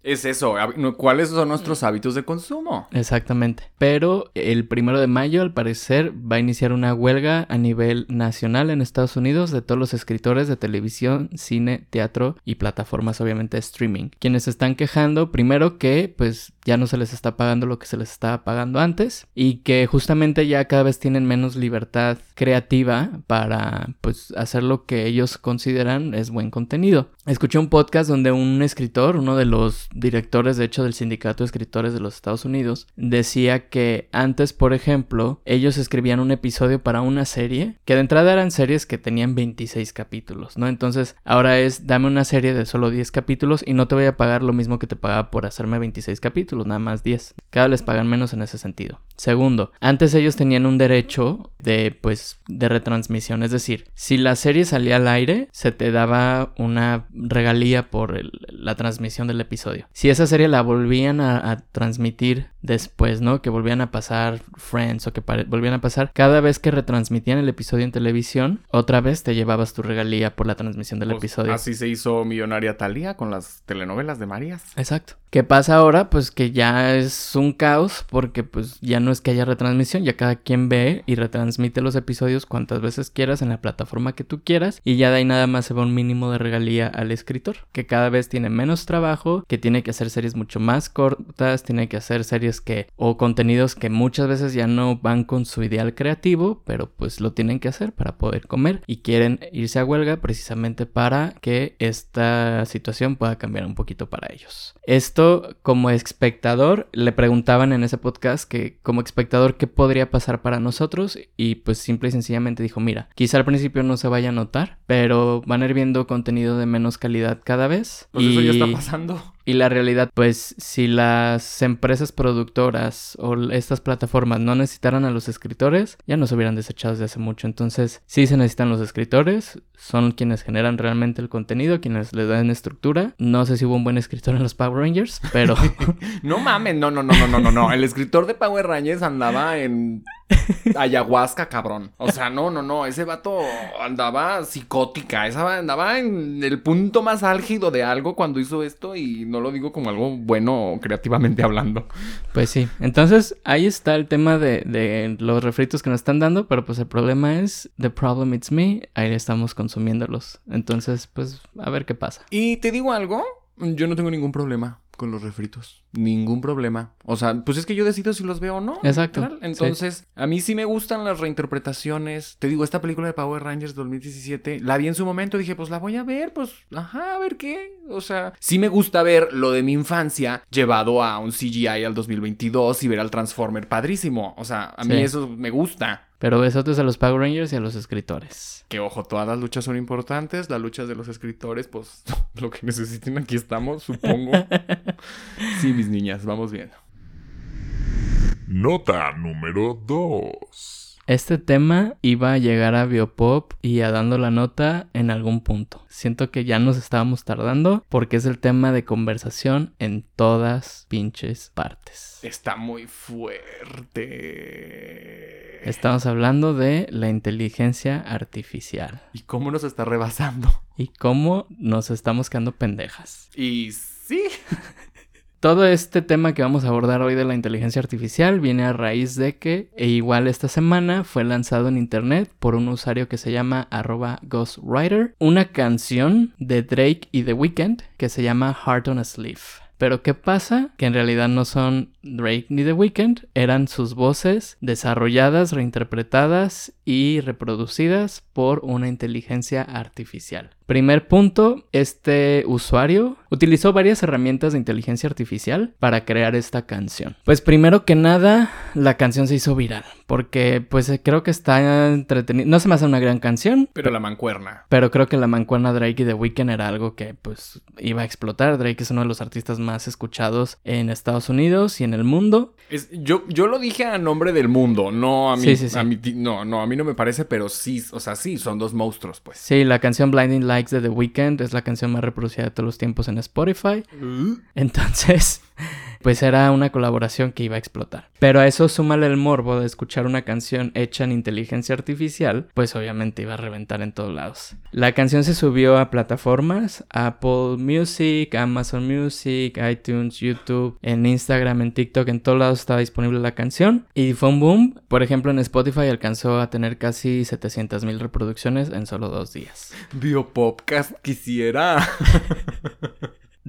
Es eso, ¿cuáles son nuestros hábitos de consumo? Exactamente. Pero el primero de mayo, al parecer, va a iniciar una huelga a nivel nacional en Estados Unidos de todos los escritores de televisión, cine, teatro y plataformas, obviamente, streaming. Quienes se están quejando, primero que, pues, ya no se les está pagando lo que se les estaba pagando antes y que justamente ya cada vez tienen menos libertad creativa para, pues, hacer lo que ellos consideran es buen contenido. Escuché un podcast donde un escritor, uno de los directores, de hecho, del sindicato de escritores de los Estados Unidos, decía que antes, por ejemplo, ellos escribían un episodio para una serie, que de entrada eran series que tenían 26 capítulos, ¿no? Entonces, ahora es, dame una serie de solo 10 capítulos y no te voy a pagar lo mismo que te pagaba por hacerme 26 capítulos, nada más 10. Cada vez les pagan menos en ese sentido. Segundo, antes ellos tenían un derecho de, pues, de retransmisión, es decir, si la serie salía al aire, se te daba una regalía por la transmisión del episodio. Si esa serie la volvían a transmitir después, ¿no? Que volvían a pasar Friends o que volvían a pasar, cada vez que retransmitían el episodio en televisión, otra vez te llevabas tu regalía por la transmisión del Pues, episodio. Así se hizo millonaria Talía con las telenovelas de Marías. Exacto. ¿Qué pasa ahora? Pues que ya es un caos porque pues ya no es que haya retransmisión, ya cada quien ve y retransmite los episodios cuantas veces quieras en la plataforma que tú quieras y ya de ahí nada más se va un mínimo de regalía al escritor, que cada vez tiene menos trabajo, que tiene que hacer series mucho más cortas, tiene que hacer series que o contenidos que muchas veces ya no van con su ideal creativo, pero pues lo tienen que hacer para poder comer y quieren irse a huelga precisamente para que esta situación pueda cambiar un poquito para ellos. Esto como espectador le preguntaban en ese podcast que como espectador qué podría pasar para nosotros y pues simple y sencillamente dijo, mira, quizá al principio no se vaya a notar, pero van a ir viendo contenido de menos calidad cada vez. Pues eso ya está pasando. Y la realidad, pues, si las empresas productoras o estas plataformas no necesitaran a los escritores, ya nos hubieran desechado desde hace mucho. Entonces, sí se necesitan los escritores, son quienes generan realmente el contenido, quienes le dan estructura. No sé si hubo un buen escritor en los Power Rangers, pero No mames, no, no, no, no, no, no, no. El escritor de Power Rangers andaba en ayahuasca, cabrón. O sea, no, no, no. Ese vato andaba psicótica. Esa andaba en el punto más álgido de algo cuando hizo esto y no lo digo como algo bueno creativamente hablando. pues sí. Entonces, ahí está el tema de, de los refritos que nos están dando, pero pues el problema es, the problem it's me, ahí estamos consumiéndolos. Entonces, pues, a ver qué pasa. Y te digo algo, yo no tengo ningún problema con los refritos. Ningún problema. O sea, pues es que yo decido si los veo o no. Exacto, literal. Entonces, a mí sí me gustan las reinterpretaciones. Te digo, esta película de Power Rangers 2017, la vi en su momento, dije, pues la voy a ver, pues, ajá, a ver qué. O sea, sí me gusta ver lo de mi infancia llevado a un CGI al 2022 y ver al Transformer padrísimo. O sea, a mí Sí. eso me gusta. Pero besotes a los Power Rangers y a los escritores. Que ojo, todas las luchas son importantes. Las luchas de los escritores, pues lo que necesiten, aquí estamos, supongo. Sí, mis niñas, vamos viendo. Nota número 2. Este tema iba a llegar a Biopop y a dando la nota en algún punto. Siento que ya nos estábamos tardando porque es el tema de conversación en todas pinches partes. Está muy fuerte. Estamos hablando de la inteligencia artificial ¿Y cómo nos está rebasando? y cómo nos estamos quedando pendejas. Y sí. Todo este tema que vamos a abordar hoy de la inteligencia artificial viene a raíz de que, e igual esta semana, fue lanzado en internet por un usuario que se llama arroba ghostwriter, una canción de Drake y The Weeknd que se llama Heart on a Sleeve. Pero ¿qué pasa? Que en realidad no son Drake ni The Weeknd, eran sus voces desarrolladas, reinterpretadas y reproducidas por una inteligencia artificial. Primer punto, este usuario utilizó varias herramientas de inteligencia artificial para crear esta canción. Pues primero que nada, la canción se hizo viral, porque pues eh, creo que está entretenida. No se me hace una gran canción, Pero la mancuerna. pero creo que la mancuerna Drake y The Weeknd era algo que pues iba a explotar. Drake es uno de los artistas más escuchados en Estados Unidos y en el mundo. Es, yo, yo lo dije a nombre del mundo, no a mí. Sí, sí, sí. a mí no, no, a mí no me parece, pero sí, o sea, sí, son dos monstruos, pues. Sí, la canción Blinding Lights de The Weeknd es la canción más reproducida de todos los tiempos en Spotify. Entonces, pues era una colaboración que iba a explotar. Pero a eso súmale el morbo de escuchar una canción hecha en inteligencia artificial, pues obviamente iba a reventar en todos lados. La canción se subió a plataformas, Apple Music, Amazon Music, iTunes, YouTube, en Instagram, en TikTok, en todos lados estaba disponible la canción y fue un boom. Por ejemplo, en Spotify alcanzó a tener casi 700 mil reproducciones en solo dos días. Biopopcast quisiera.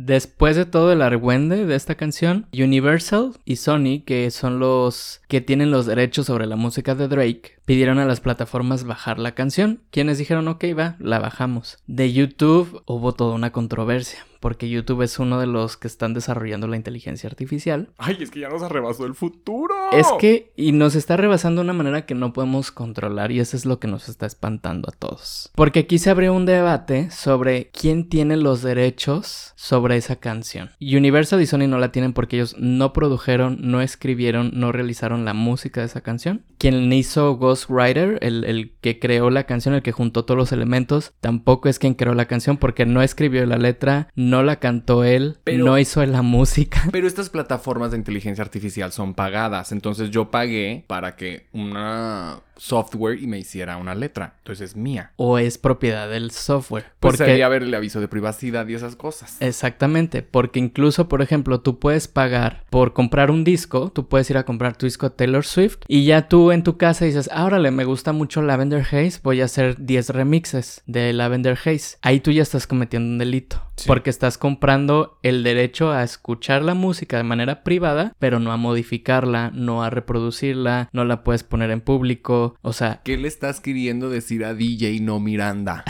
Después de todo el argüende de esta canción, Universal y Sony, que son los que tienen los derechos sobre la música de Drake, pidieron a las plataformas bajar la canción. Quienes dijeron, ok, va, la bajamos. De YouTube hubo toda una controversia, porque YouTube es uno de los que están desarrollando la inteligencia artificial. Ay, es que ya nos arrebasó el futuro. Es que, y nos está rebasando de una manera que no podemos controlar, y eso es lo que nos está espantando a todos. Porque aquí se abrió un debate sobre quién tiene los derechos sobre esa canción. Universal y Sony no la tienen porque ellos no produjeron, no escribieron, no realizaron la música de esa canción. Quien hizo Ghostwriter, el, el que creó la canción, el que juntó todos los elementos, tampoco es quien creó la canción porque no escribió la letra, no la cantó él, Pero- no hizo la música. Pero estas plataformas de inteligencia artificial son pagadas, entonces yo pagué para que una software y me hiciera una letra, entonces es mía. O es propiedad del software. Pues Porque sería ver el aviso de privacidad y esas cosas. Exactamente, porque incluso, por ejemplo, tú puedes pagar por comprar un disco, tú puedes ir a comprar tu disco Taylor Swift y ya tú en tu casa dices, ah, órale, me gusta mucho Lavender Haze, voy a hacer 10 remixes de Lavender Haze. Ahí tú ya estás cometiendo un delito, Sí. porque estás comprando el derecho a escuchar la música de manera privada, pero no a modificarla, no a reproducirla, no la puedes poner en público, o sea, ¿Qué le estás queriendo decir a DJ no Miranda?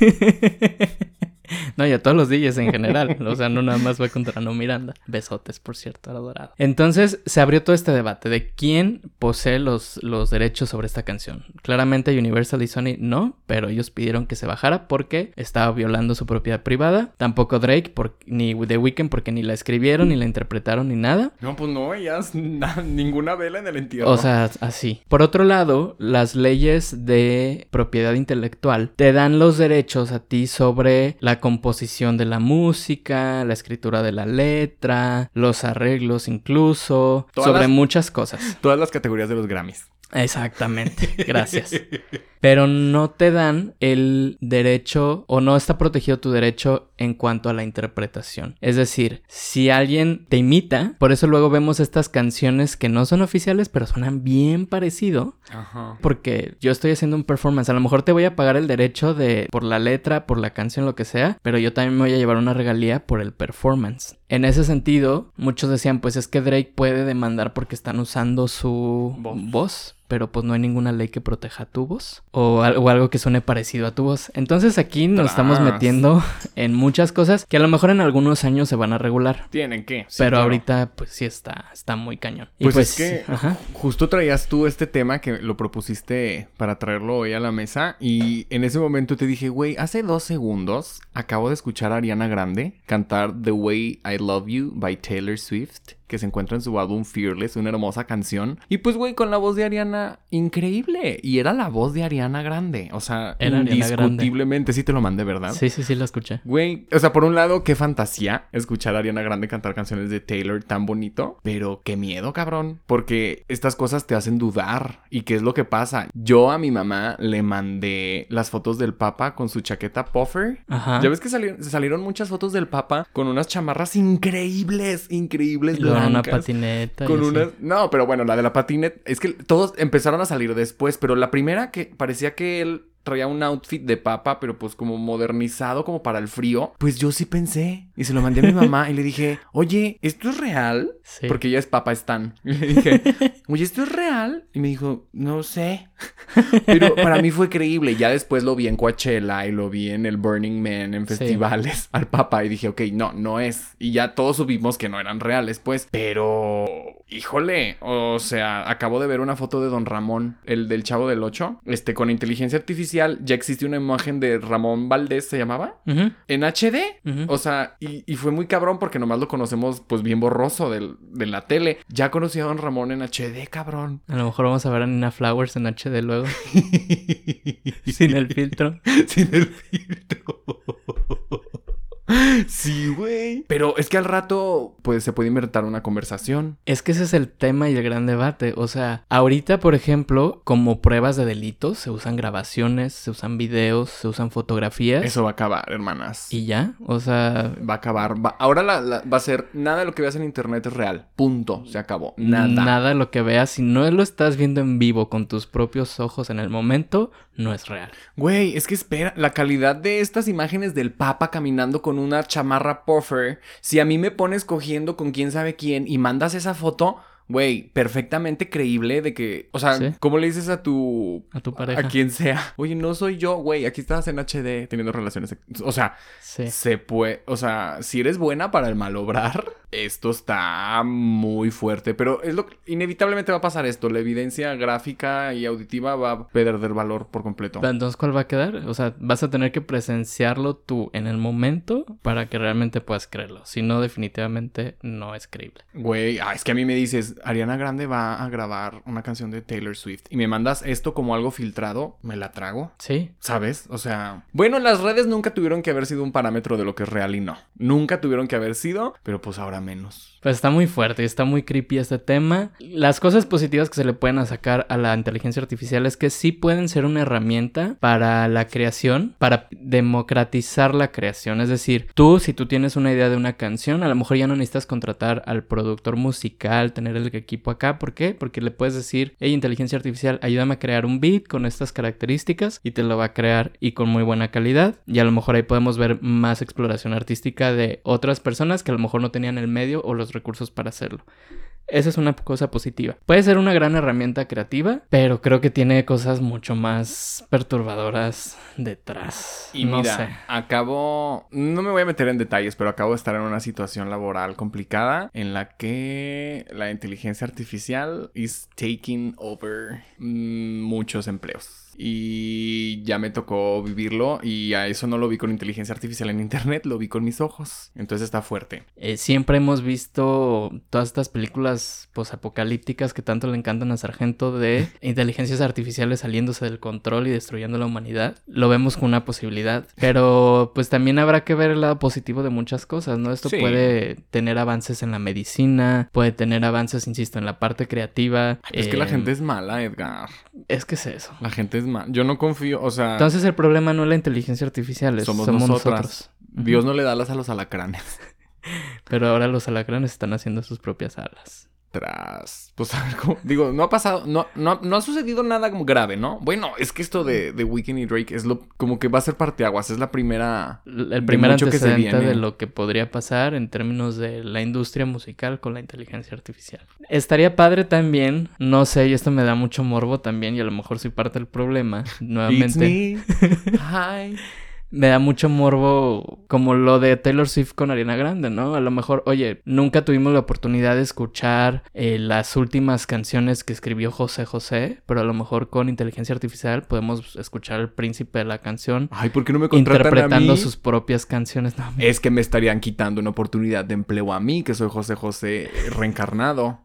No, y a todos los DJs en general. O sea, no nada más va contra No Miranda. Besotes, por cierto, adorado. Entonces se abrió todo este debate de quién posee los, los derechos sobre esta canción. Claramente Universal y Sony no, pero ellos pidieron que se bajara porque estaba violando su propiedad privada. Tampoco Drake por- ni The Weeknd porque ni la escribieron, ni la interpretaron, ni nada. No, pues no, ellas, na- ninguna vela en el entierro. O sea, así. Por otro lado, las leyes de propiedad intelectual te dan los derechos a ti sobre la composición de la música, la escritura de la letra, los arreglos incluso, Todas sobre las- muchas cosas. todas las categorías de los Grammys. Exactamente, gracias. Pero no te dan el derecho o no está protegido tu derecho en cuanto a la interpretación. Es decir, si alguien te imita, por eso luego vemos estas canciones que no son oficiales, pero suenan bien parecido. Ajá. Porque yo estoy haciendo un performance. A lo mejor te voy a pagar el derecho de por la letra, por la canción, lo que sea, pero yo también me voy a llevar una regalía por el performance. En ese sentido, muchos decían, pues es que Drake puede demandar porque están usando su Voz. voz. Pero pues no hay ninguna ley que proteja tu voz. O, o algo que suene parecido a tu voz. Entonces aquí nos estamos metiendo en muchas cosas que a lo mejor en algunos años se van a regular. Tienen que. sí, pero claro. ahorita pues sí está, está muy cañón. Y Pues, es que ajá. justo traías tú este tema que lo propusiste para traerlo hoy a la mesa y en ese momento te dije, güey, hace dos segundos acabo de escuchar a Ariana Grande cantar The Way I Love You by Taylor Swift, que se encuentra en su álbum Fearless, una hermosa canción. Y pues, güey, con la voz de Ariana, increíble. Y era la voz de Ariana Grande, o sea, Era indiscutiblemente, sí te lo mandé, ¿verdad? Sí, sí, sí, lo escuché. Güey, o sea, por un lado, qué fantasía escuchar a Ariana Grande cantar canciones de Taylor tan bonito, pero qué miedo, cabrón, porque estas cosas te hacen dudar. ¿Y qué es lo que pasa? Yo a mi mamá le mandé las fotos del Papa con su chaqueta puffer. Ajá. Ya ves que salieron, salieron muchas fotos del Papa con unas chamarras increíbles, increíbles, Luego una patineta. y Con así. No, pero bueno, la de la patineta... Es que todos empezaron a salir después, pero la primera que parecía que él traía un outfit de papa, pero pues como modernizado, como para el frío. Pues yo sí pensé. Y se lo mandé a mi mamá y le dije, oye, ¿esto es real? Sí. Porque ella es papa Stan. Y le dije, oye, ¿esto es real? Y me dijo, no sé. Pero para mí fue creíble. Ya después lo vi en Coachella y lo vi en el Burning Man, en Sí. festivales, al papa. Y dije, ok, no, no es. Y ya todos subimos que no eran reales, pues. Pero, híjole, o sea, acabo de ver una foto de Don Ramón, el del Chavo del 8. Este, con inteligencia artificial, ya existe una imagen de Ramón Valdés, ¿se llamaba? En HD. O sea, y, y fue muy cabrón porque nomás lo conocemos pues bien borroso del- de la tele. Ya conocí a Don Ramón en HD, cabrón. A lo mejor vamos a ver a Nina Flowers en HD luego. Sin el filtro. Sin el filtro. Sí, güey. Pero es que al rato, pues se puede inventar una conversación. Es que ese es el tema y el gran debate. O sea, ahorita, por ejemplo, como pruebas de delitos, se usan grabaciones, se usan videos, se usan fotografías. Eso va a acabar, hermanas. Y ya, o sea, Va a acabar. va- Ahora la- la- va a ser nada de lo que veas en internet es real. Punto. Se acabó. Nada. nada de lo que veas, si no lo estás viendo en vivo con tus propios ojos en el momento, no es real. Güey, es que espera, la calidad de estas imágenes del Papa caminando con una chamarra puffer, si a mí me pones cogiendo con quién sabe quién y mandas esa foto, güey, perfectamente creíble de que, o sea, Sí. ¿cómo le dices a tu A tu pareja. a quien sea? Oye, no soy yo, güey, aquí estás en HD teniendo relaciones, o sea, Sí. se puede, o sea, si eres buena para el malobrar, esto está muy fuerte, pero es lo que inevitablemente va a pasar esto, la evidencia gráfica y auditiva va a perder valor por completo. Entonces, ¿cuál va a quedar? O sea, vas a tener que presenciarlo tú en el momento para que realmente puedas creerlo. Si no, definitivamente no es creíble. Güey, ah, es que a mí me dices, Ariana Grande va a grabar una canción de Taylor Swift y me mandas esto como algo filtrado, me la trago. Sí. ¿Sabes? O sea, bueno, las redes nunca tuvieron que haber sido un parámetro de lo que es real y no. Nunca tuvieron que haber sido, pero pues ahora menos. Pues está muy fuerte y está muy creepy este tema. Las cosas positivas que se le pueden sacar a la inteligencia artificial es que sí pueden ser una herramienta para la creación, para democratizar la creación. Es decir, tú, si tú tienes una idea de una canción, a lo mejor ya no necesitas contratar al productor musical, tener el equipo acá. ¿Por qué? Porque le puedes decir, hey, inteligencia artificial, ayúdame a crear un beat con estas características y te lo va a crear y con muy buena calidad. Y a lo mejor ahí podemos ver más exploración artística de otras personas que a lo mejor no tenían el medio o los recursos para hacerlo. Esa es una cosa positiva. Puede ser una gran herramienta creativa, pero creo que tiene cosas mucho más perturbadoras detrás. Y no mira, sé. acabo, no me voy a meter en detalles, pero acabo de estar en una situación laboral complicada en la que la inteligencia artificial is taking over mm, muchos empleos. Y ya me tocó vivirlo y a eso no lo vi con inteligencia artificial en internet, lo vi con mis ojos. Entonces está fuerte. Eh, siempre hemos visto todas estas películas posapocalípticas que tanto le encantan a Sargento de inteligencias artificiales saliéndose del control y destruyendo la humanidad. Lo vemos como una posibilidad, pero pues también habrá que ver el lado positivo de muchas cosas, ¿no? Esto Sí. puede tener avances en la medicina, puede tener avances, insisto, en la parte creativa. Es que la eh, gente es mala, Edgar. Es que es eso. La gente es Yo no confío, o sea, Entonces el problema no es la inteligencia artificial, es- somos, somos, nosotras. nosotros. Dios no le da alas a los alacranes. Pero ahora los alacranes están haciendo sus propias alas. Tras. Pues a ver cómo. Digo, no ha pasado. No, no, no ha sucedido nada como grave, ¿no? Bueno, es que esto de, de Weekend y Drake es lo. Como que va a ser parteaguas. Es la primera. El de primer mucho que se antecedente viene. de lo que podría pasar en términos de la industria musical con la inteligencia artificial. Estaría padre también, no sé, y esto me da mucho morbo también, y a lo mejor soy parte del problema, It's nuevamente. me. Hi. Me da mucho morbo como lo de Taylor Swift con Ariana Grande, ¿no? A lo mejor, oye, nunca tuvimos la oportunidad de escuchar eh, las últimas canciones que escribió José José, pero a lo mejor con inteligencia artificial podemos escuchar al príncipe de la canción Ay, ¿por qué no me contratan a interpretando mí? sus propias canciones. No, Es que me estarían quitando una oportunidad de empleo a mí, que soy José José reencarnado.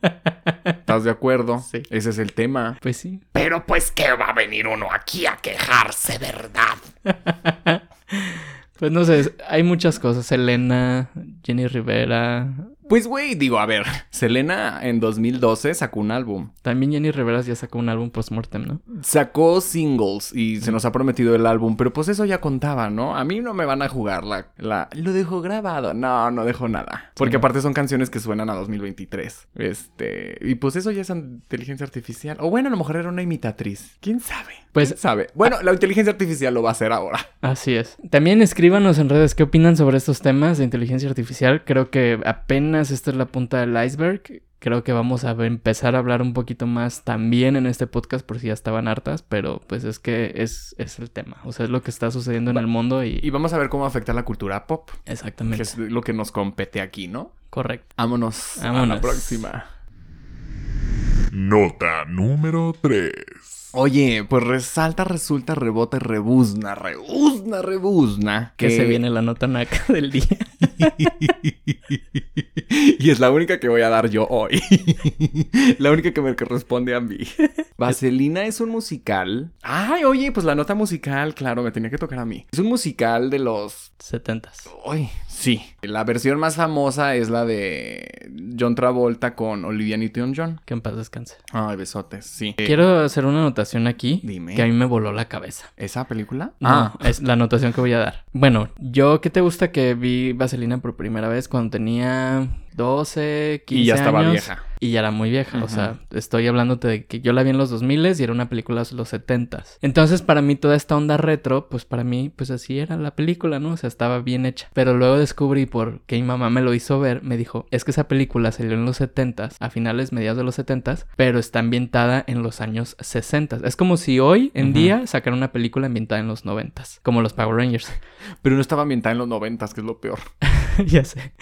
¿Estás de acuerdo? Sí. Ese es el tema. pues sí. Pero pues que va a venir uno aquí a quejarse, ¿verdad? Pues no sé, hay muchas cosas. Selena, Jenny Rivera. Pues, güey, digo, a ver. Selena en 2012 sacó un álbum. También Jenny Rivera ya sacó un álbum postmortem, ¿no? Sacó singles y se nos ha prometido el álbum, pero pues eso ya contaba, ¿no? A mí no me van a jugar la... la lo dejo grabado. No, no dejo nada. Porque Sí. aparte son canciones que suenan a 2023. Este... Y pues eso ya es inteligencia artificial. O bueno, a lo mejor era una imitatriz. ¿Quién sabe? Pues- ¿Quién sabe? Bueno, la inteligencia artificial lo va a hacer ahora. Así es. También escríbanos en redes qué opinan sobre estos temas de inteligencia artificial. Creo que apenas esta es la punta del iceberg. Creo que vamos a empezar a hablar un poquito más también en este podcast por si ya estaban hartas, pero pues es que es, es el tema. O sea, es lo que está sucediendo en el mundo y... Y vamos a ver cómo afecta la cultura pop, que Exactamente. es lo que nos compete aquí, ¿no? Correcto. Vámonos, a la Vámonos. próxima. Nota número 3. Oye, pues resalta, resulta, rebota y rebuzna, rebuzna, rebuzna. Que se viene la nota naca del día. y es la única que voy a dar yo hoy. la única que me responde a mí. Vaselina es un musical. Ay, oye, pues la nota musical, claro, me tenía que tocar a mí. Es un musical de los... Setentas. Uy, Sí. La versión más famosa es la de John Travolta con Olivia Newton-John. Que en paz descanse. Ay, besotes, sí. Quiero hacer una anotación aquí Dime. que a mí me voló la cabeza. ¿Esa película? No, Ah, es la anotación que voy a dar. Bueno, yo, ¿qué te gusta que vi Vaselina por primera vez cuando tenía 12, 15 y ya estaba años? vieja. Y ya era muy vieja, o sea, estoy hablándote de que yo la vi en los 2000 y era una película de los 70 Entonces, para mí toda esta onda retro, pues para mí, pues así era la película, ¿no? O sea, estaba bien hecha. Pero luego descubrí por qué mi mamá me lo hizo ver, me dijo, es que esa película salió en los 70 a finales, mediados de los 70 pero está ambientada en los años 60 Es como si hoy en día sacaran una película ambientada en los 90 como los Power Rangers. Pero no estaba ambientada en los noventas, que es lo peor. ya sé.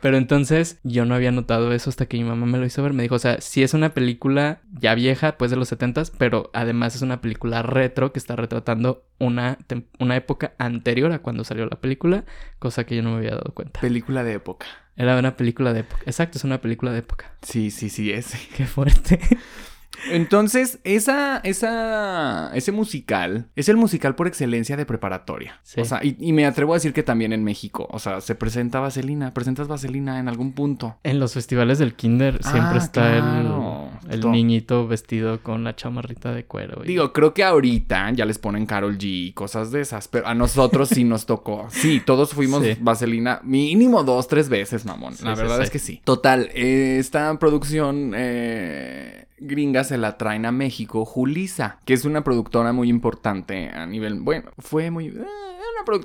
Pero entonces yo no había notado eso hasta que mi mamá me lo hizo ver. Me dijo, o sea, sí es una película ya vieja, pues de los 70s, pero además es una película retro que está retratando una, una época anterior a cuando salió la película, cosa que yo no me había dado cuenta. Película de época. Era una película de época. Exacto, es una película de época. Sí, sí, sí, ese. Qué fuerte. Entonces, esa, esa, ese musical es el musical por excelencia de preparatoria. Sí. O sea, y, y me atrevo a decir que también en México. O sea, se presenta Vaselina, presentas Vaselina en algún punto. En los festivales del kinder siempre Ah, está el- claro. el, To- niñito vestido con la chamarrita de cuero. y- Digo, creo que ahorita ya les ponen Carol G y cosas de esas, pero a nosotros sí nos tocó. Sí, todos fuimos Sí. Vaselina mínimo dos, tres veces, mamón. Sí, La verdad es que sí. Total, eh, esta producción eh, gringa se la traen a México, Julisa, que es una productora muy importante a nivel, bueno, fue muy... eh,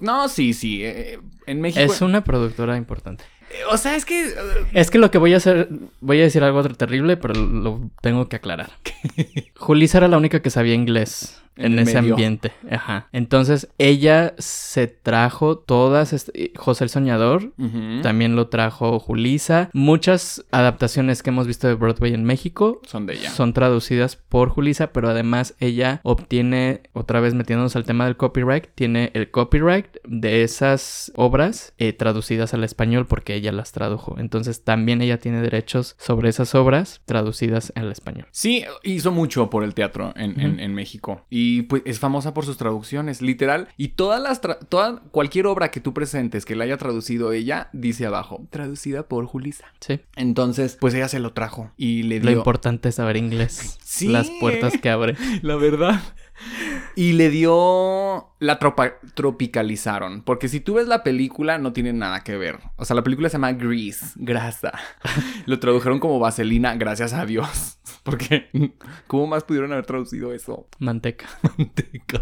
no, sí, sí, eh, en México... Es una productora importante. O sea, es que... eh, Es que lo que voy a hacer, voy a decir algo terrible, pero lo tengo que aclarar. Julissa era la única que sabía inglés En ese medio. ambiente. Ajá. Entonces ella se trajo todas, est- José el Soñador, también lo trajo Julissa. Muchas adaptaciones que hemos visto de Broadway en México Son de ella. son traducidas por Julissa, pero además ella obtiene, otra vez metiéndonos al tema del copyright, tiene el copyright de esas obras eh, traducidas al español porque ella las tradujo. Entonces también ella tiene derechos sobre esas obras traducidas al español. Sí, hizo mucho por el teatro en, en- México. Y pues es famosa por sus traducciones, literal. Y todas las toda, cualquier obra que tú presentes que la haya traducido ella, dice abajo, traducida por Julisa. Sí. Entonces, pues ella se lo trajo y le Lo dio. importante es saber inglés. Sí. Las puertas que abre. La verdad. Y le dio. La tropa- tropicalizaron. Porque si tú ves la película, no tiene nada que ver. O sea, la película se llama Grease, grasa. Lo tradujeron como vaselina, gracias a Dios. Porque, ¿cómo más pudieron haber traducido eso? Manteca. Manteca.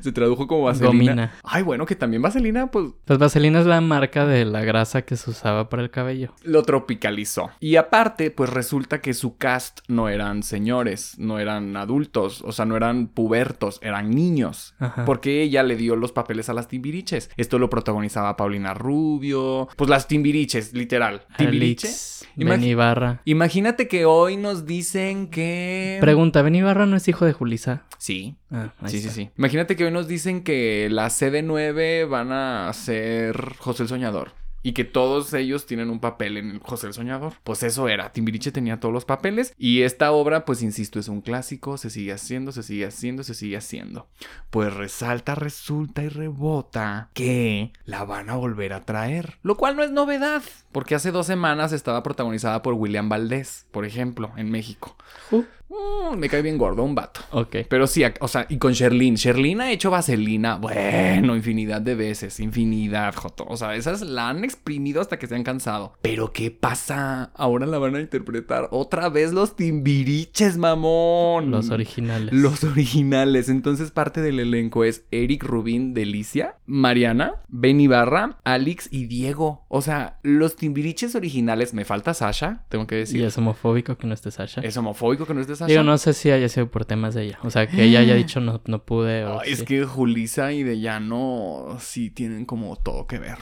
Se tradujo como vaselina. Gomina. Ay, bueno, que también vaselina, pues Pues Vaselina es la marca de la grasa que se usaba para el cabello. lo tropicalizó. Y aparte, pues resulta que su cast no eran señores, no eran adultos, o sea, no eran pubertos, eran niños. Ajá. Porque ella le dio los papeles a las timbiriches. Esto lo protagonizaba Paulina Rubio. Pues las timbiriches, literal. Timbiriche. Imag- Ben Ibarra. Imagínate que hoy nos dicen que... Pregunta, ¿Ben Ibarra no es hijo de Julissa? Sí. Ah, Sí, sí, sí. Imagínate que hoy nos dicen que la CD9 van a ser José el Soñador. Y que todos ellos tienen un papel en José el Soñador. Pues eso era. Timbiriche tenía todos los papeles. Y esta obra, pues insisto, es un clásico. Se sigue haciendo, se sigue haciendo, se sigue haciendo. Pues resalta, resulta y rebota que la van a volver a traer. Lo cual no es novedad. Porque hace dos semanas estaba protagonizada por William Valdés, por ejemplo, en México. Uh, Mm, me cae bien gordo, un vato. ok. Pero sí, o sea, y con Sherlyn. Sherlyn ha hecho vaselina, bueno, infinidad de veces, infinidad, Joto. O sea, esas la han exprimido hasta que se han cansado. Pero ¿qué pasa? Ahora la van a interpretar otra vez los timbiriches, mamón. Los originales. Los originales. Entonces, parte del elenco es Eric Rubín, Delicia, Mariana, Ben Ibarra, Alex y Diego. O sea, los timbiriches originales. Me falta Sasha, tengo que decir. Y es homofóbico que no esté Sasha. Es homofóbico que no esté Sasha. Digo, no sé si haya sido por temas de ella. O sea, que ella haya dicho no, no pude. O Ay, es que Julisa y Dellano sí tienen como todo que ver.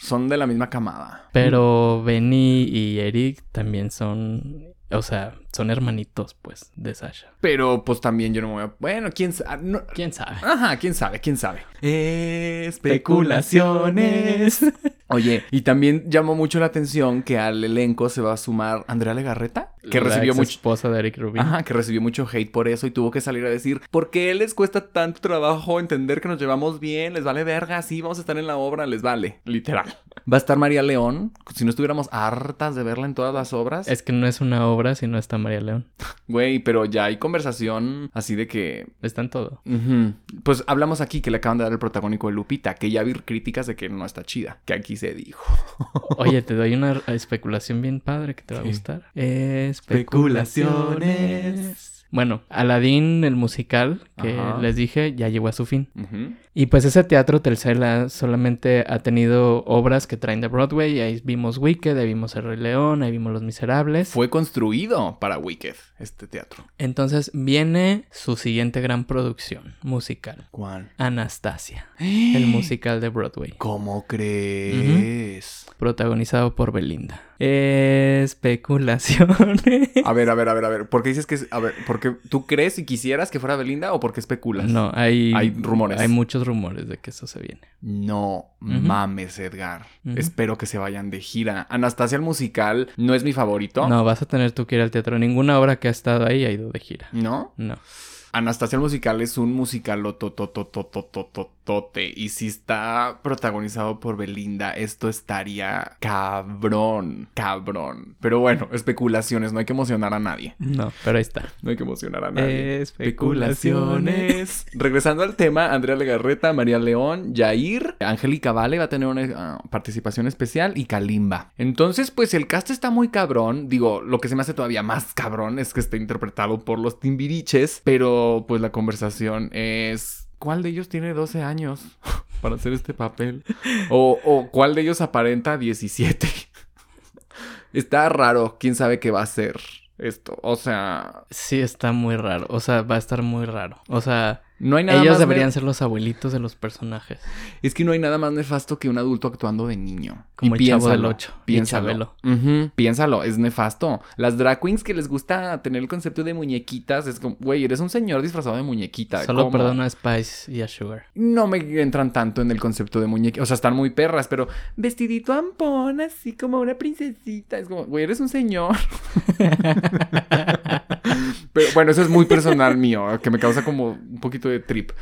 Son de la misma camada. Pero Benny y Eric también son. O sea, son hermanitos, pues, de Sasha. Pero pues también yo no me voy a... Bueno, quién sabe. no- ¿Quién sabe? Ajá, quién sabe, quién sabe. Especulaciones. Oye, y también llamó mucho la atención que al elenco se va a sumar Andrea Legarreta, que La recibió mucho... esposa de Eric Rubin. Ajá, que recibió mucho hate por eso y tuvo que salir a decir, ¿por qué les cuesta tanto trabajo entender que nos llevamos bien? Les vale verga, sí, vamos a estar en la obra, les vale, literal. Va a estar María León, si no estuviéramos hartas de verla en todas las obras. Es que no es una obra si no está María León. Güey, pero ya hay conversación así de que... Está en todo. Pues hablamos aquí que le acaban de dar el protagónico de Lupita, que ya vi críticas de que no está chida, que aquí se dijo. Oye, te doy una especulación bien padre que te va a gustar. Especulaciones. Bueno, Aladdin, el musical que Ajá. les dije, ya llegó a su fin. Y pues ese teatro Telcel solamente ha tenido obras que traen de Broadway. Ahí vimos Wicked, ahí vimos El Rey León, ahí vimos Los Miserables. Fue construido para Wicked, este teatro. Entonces viene su siguiente gran producción musical. ¿Cuál? Anastasia, el musical de Broadway. ¿Cómo crees? Protagonizado por Belinda. Especulaciones. A ver, a ver, a ver, a ver. ¿Por qué dices que es... A ver, ¿porque tú crees y quisieras que fuera Belinda o porque especulas? No, hay, Hay rumores. Hay muchos rumores de que eso se viene. No mames, Edgar. Espero que se vayan de gira. Anastasia el musical no es mi favorito. No, vas a tener tú que ir al teatro. Ninguna obra que ha estado ahí ha ido de gira. ¿No? No. Anastasia el musical es un musical tote y si está protagonizado por Belinda, esto estaría cabrón, cabrón. Pero bueno, especulaciones, no hay que emocionar a nadie. No, pero ahí está. No hay que emocionar a nadie. Especulaciones. Regresando al tema, Andrea Legarreta, María León, Jair, Angélica Vale va a tener una ah, participación especial y Kalimba. Entonces, pues el cast está muy cabrón. Digo, lo que se me hace todavía más cabrón es que esté interpretado por los Timbiriches, pero pues la conversación es... ¿Cuál de ellos tiene 12 años para hacer este papel? O, o cuál de ellos aparenta 17. Está raro, quién sabe qué va a ser esto. O sea, Sí, está muy raro. O sea, va a estar muy raro. O sea, no hay nada ellos más deberían ser los abuelitos de los personajes. Es que no hay nada más nefasto que un adulto actuando de niño. Como y el Chavo del piénsalo, Ocho y Piénsalo. Chabelo. Ujú, Piénsalo, es nefasto. Las drag queens que les gusta tener el concepto de muñequitas, es como, güey, eres un señor disfrazado de muñequita. Solo ¿cómo? perdono a Spice y a Sugar. No me entran tanto en el concepto de muñequitas. O sea, están muy perras, pero vestidito ampón, así como una princesita. Es como, güey, eres un señor. pero bueno, eso es muy personal mío, que me causa como un poquito de trip.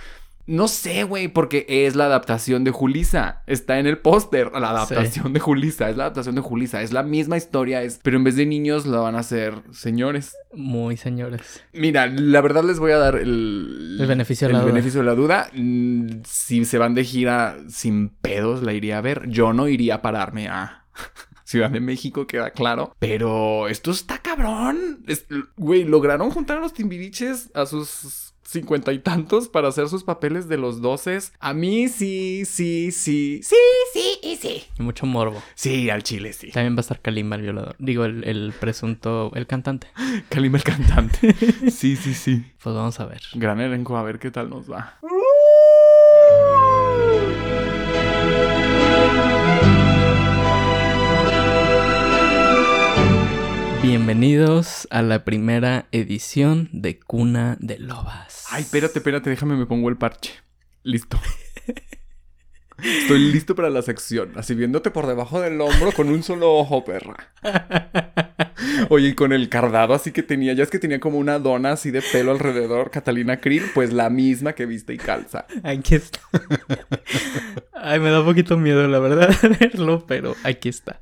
No sé, güey, porque es la adaptación de Julisa. Está en el póster. La adaptación de Julisa. Es la adaptación de Julisa. Es la misma historia. Es... Pero en vez de niños, la van a hacer señores. Muy señores. Mira, la verdad les voy a dar el... El beneficio de el la duda. beneficio de la duda. Mm, Si se van de gira sin pedos, la iría a ver. Yo no iría a pararme a... Ciudad de México, queda claro. Pero esto está cabrón. Es- Güey, lograron juntar a los timbiriches a sus cincuenta y tantos para hacer sus papeles de los doces. A mí sí, sí, sí. Sí, sí y sí. Y mucho morbo. Sí, al chile sí. También va a estar Kalimba el violador. Digo, el, el presunto, el cantante. Kalimba el cantante. Sí, sí, sí. Pues vamos a ver. Gran elenco, a ver qué tal nos va. Bienvenidos a la primera edición de Cuna de Lobas. Ay, espérate, espérate, déjame, me pongo el parche. Listo. Estoy listo para la sección. Así viéndote por debajo del hombro con un solo ojo, perra. Oye, y con el cardado así que tenía, ya es que tenía como una dona así de pelo alrededor, Catalina Krill, pues la misma que viste y calza. Aquí está. Ay, me da un poquito miedo, la verdad, verlo, pero aquí está.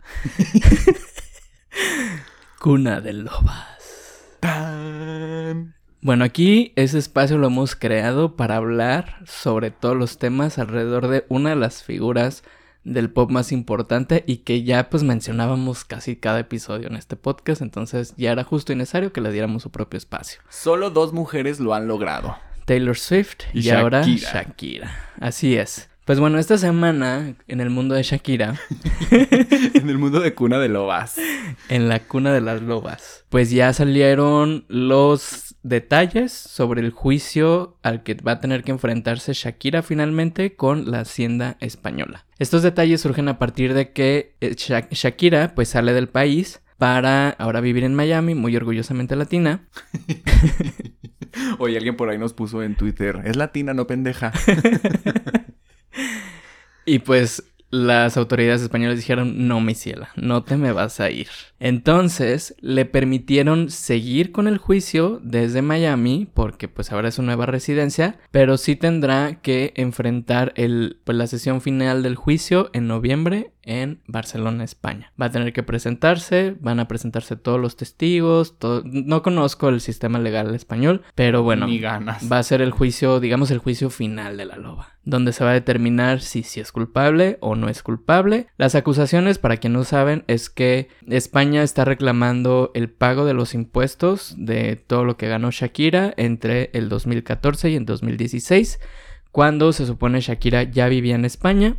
Cuna de Lobas. Tan. Bueno, aquí ese espacio lo hemos creado para hablar sobre todos los temas alrededor de una de las figuras del pop más importante y que ya pues mencionábamos casi cada episodio en este podcast, entonces ya era justo y necesario que le diéramos su propio espacio. Solo dos mujeres lo han logrado. Taylor Swift y, Y ahora. Shakira. Así es. Pues bueno, esta semana en el mundo de Shakira, en el mundo de cuna de lobas. en la cuna de las lobas, pues ya salieron los detalles sobre el juicio al que va a tener que enfrentarse Shakira finalmente con la hacienda española. Estos detalles surgen a partir de que eh, Sha- Shakira pues sale del país para ahora vivir en Miami, muy orgullosamente latina. Oye, alguien por ahí nos puso en Twitter. Es latina, no pendeja. Y pues las autoridades españolas dijeron, no, mi ciela, no te me vas a ir. Entonces le permitieron seguir con el juicio desde Miami, porque pues ahora es su nueva residencia, pero sí tendrá que enfrentar el, pues, la sesión final del juicio en noviembre en Barcelona, España. Va a tener que presentarse, van a presentarse todos los testigos, todo... no conozco el sistema legal español, pero bueno, Ni ganas. va a ser el juicio, digamos el juicio final de la loba, donde se va a determinar si, si es culpable o no es culpable. Las acusaciones, para quien no saben, es que España está reclamando el pago de los impuestos de todo lo que ganó Shakira entre el 2014 y el 2016, cuando se supone Shakira ya vivía en España.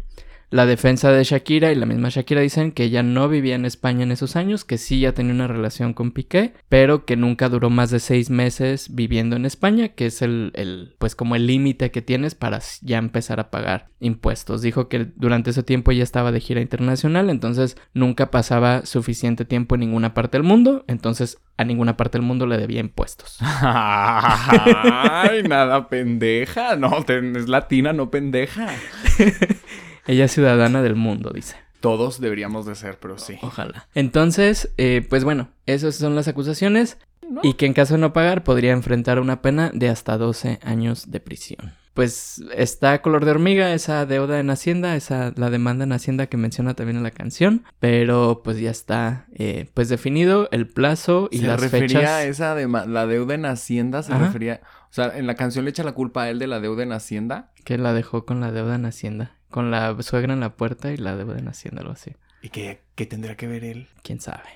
La defensa de Shakira y la misma Shakira dicen que ella no vivía en España en esos años, que sí ya tenía una relación con Piqué, pero que nunca duró más de seis meses viviendo en España, que es el, el pues como el límite que tienes para ya empezar a pagar impuestos. Dijo que durante ese tiempo ella estaba de gira internacional, entonces nunca pasaba suficiente tiempo en ninguna parte del mundo, entonces a ninguna parte del mundo le debía impuestos. Ay, nada pendeja. No, es latina, no pendeja. Ella es ciudadana del mundo, dice. Todos deberíamos de ser, pero sí. Ojalá. Entonces, eh, pues bueno, esas son las acusaciones. Y que en caso de no pagar podría enfrentar una pena de hasta 12 años de prisión. Pues está color de hormiga esa deuda en Hacienda, esa la demanda en Hacienda que menciona también en la canción, pero pues ya está eh, pues definido el plazo y se las refería fechas. a esa de ma- la deuda en Hacienda, se Ajá. refería, o sea, en la canción le echa la culpa a él de la deuda en Hacienda. Que la dejó con la deuda en Hacienda, con la suegra en la puerta y la deuda en Hacienda, algo así. ¿Y qué, qué tendrá que ver él? ¿Quién sabe?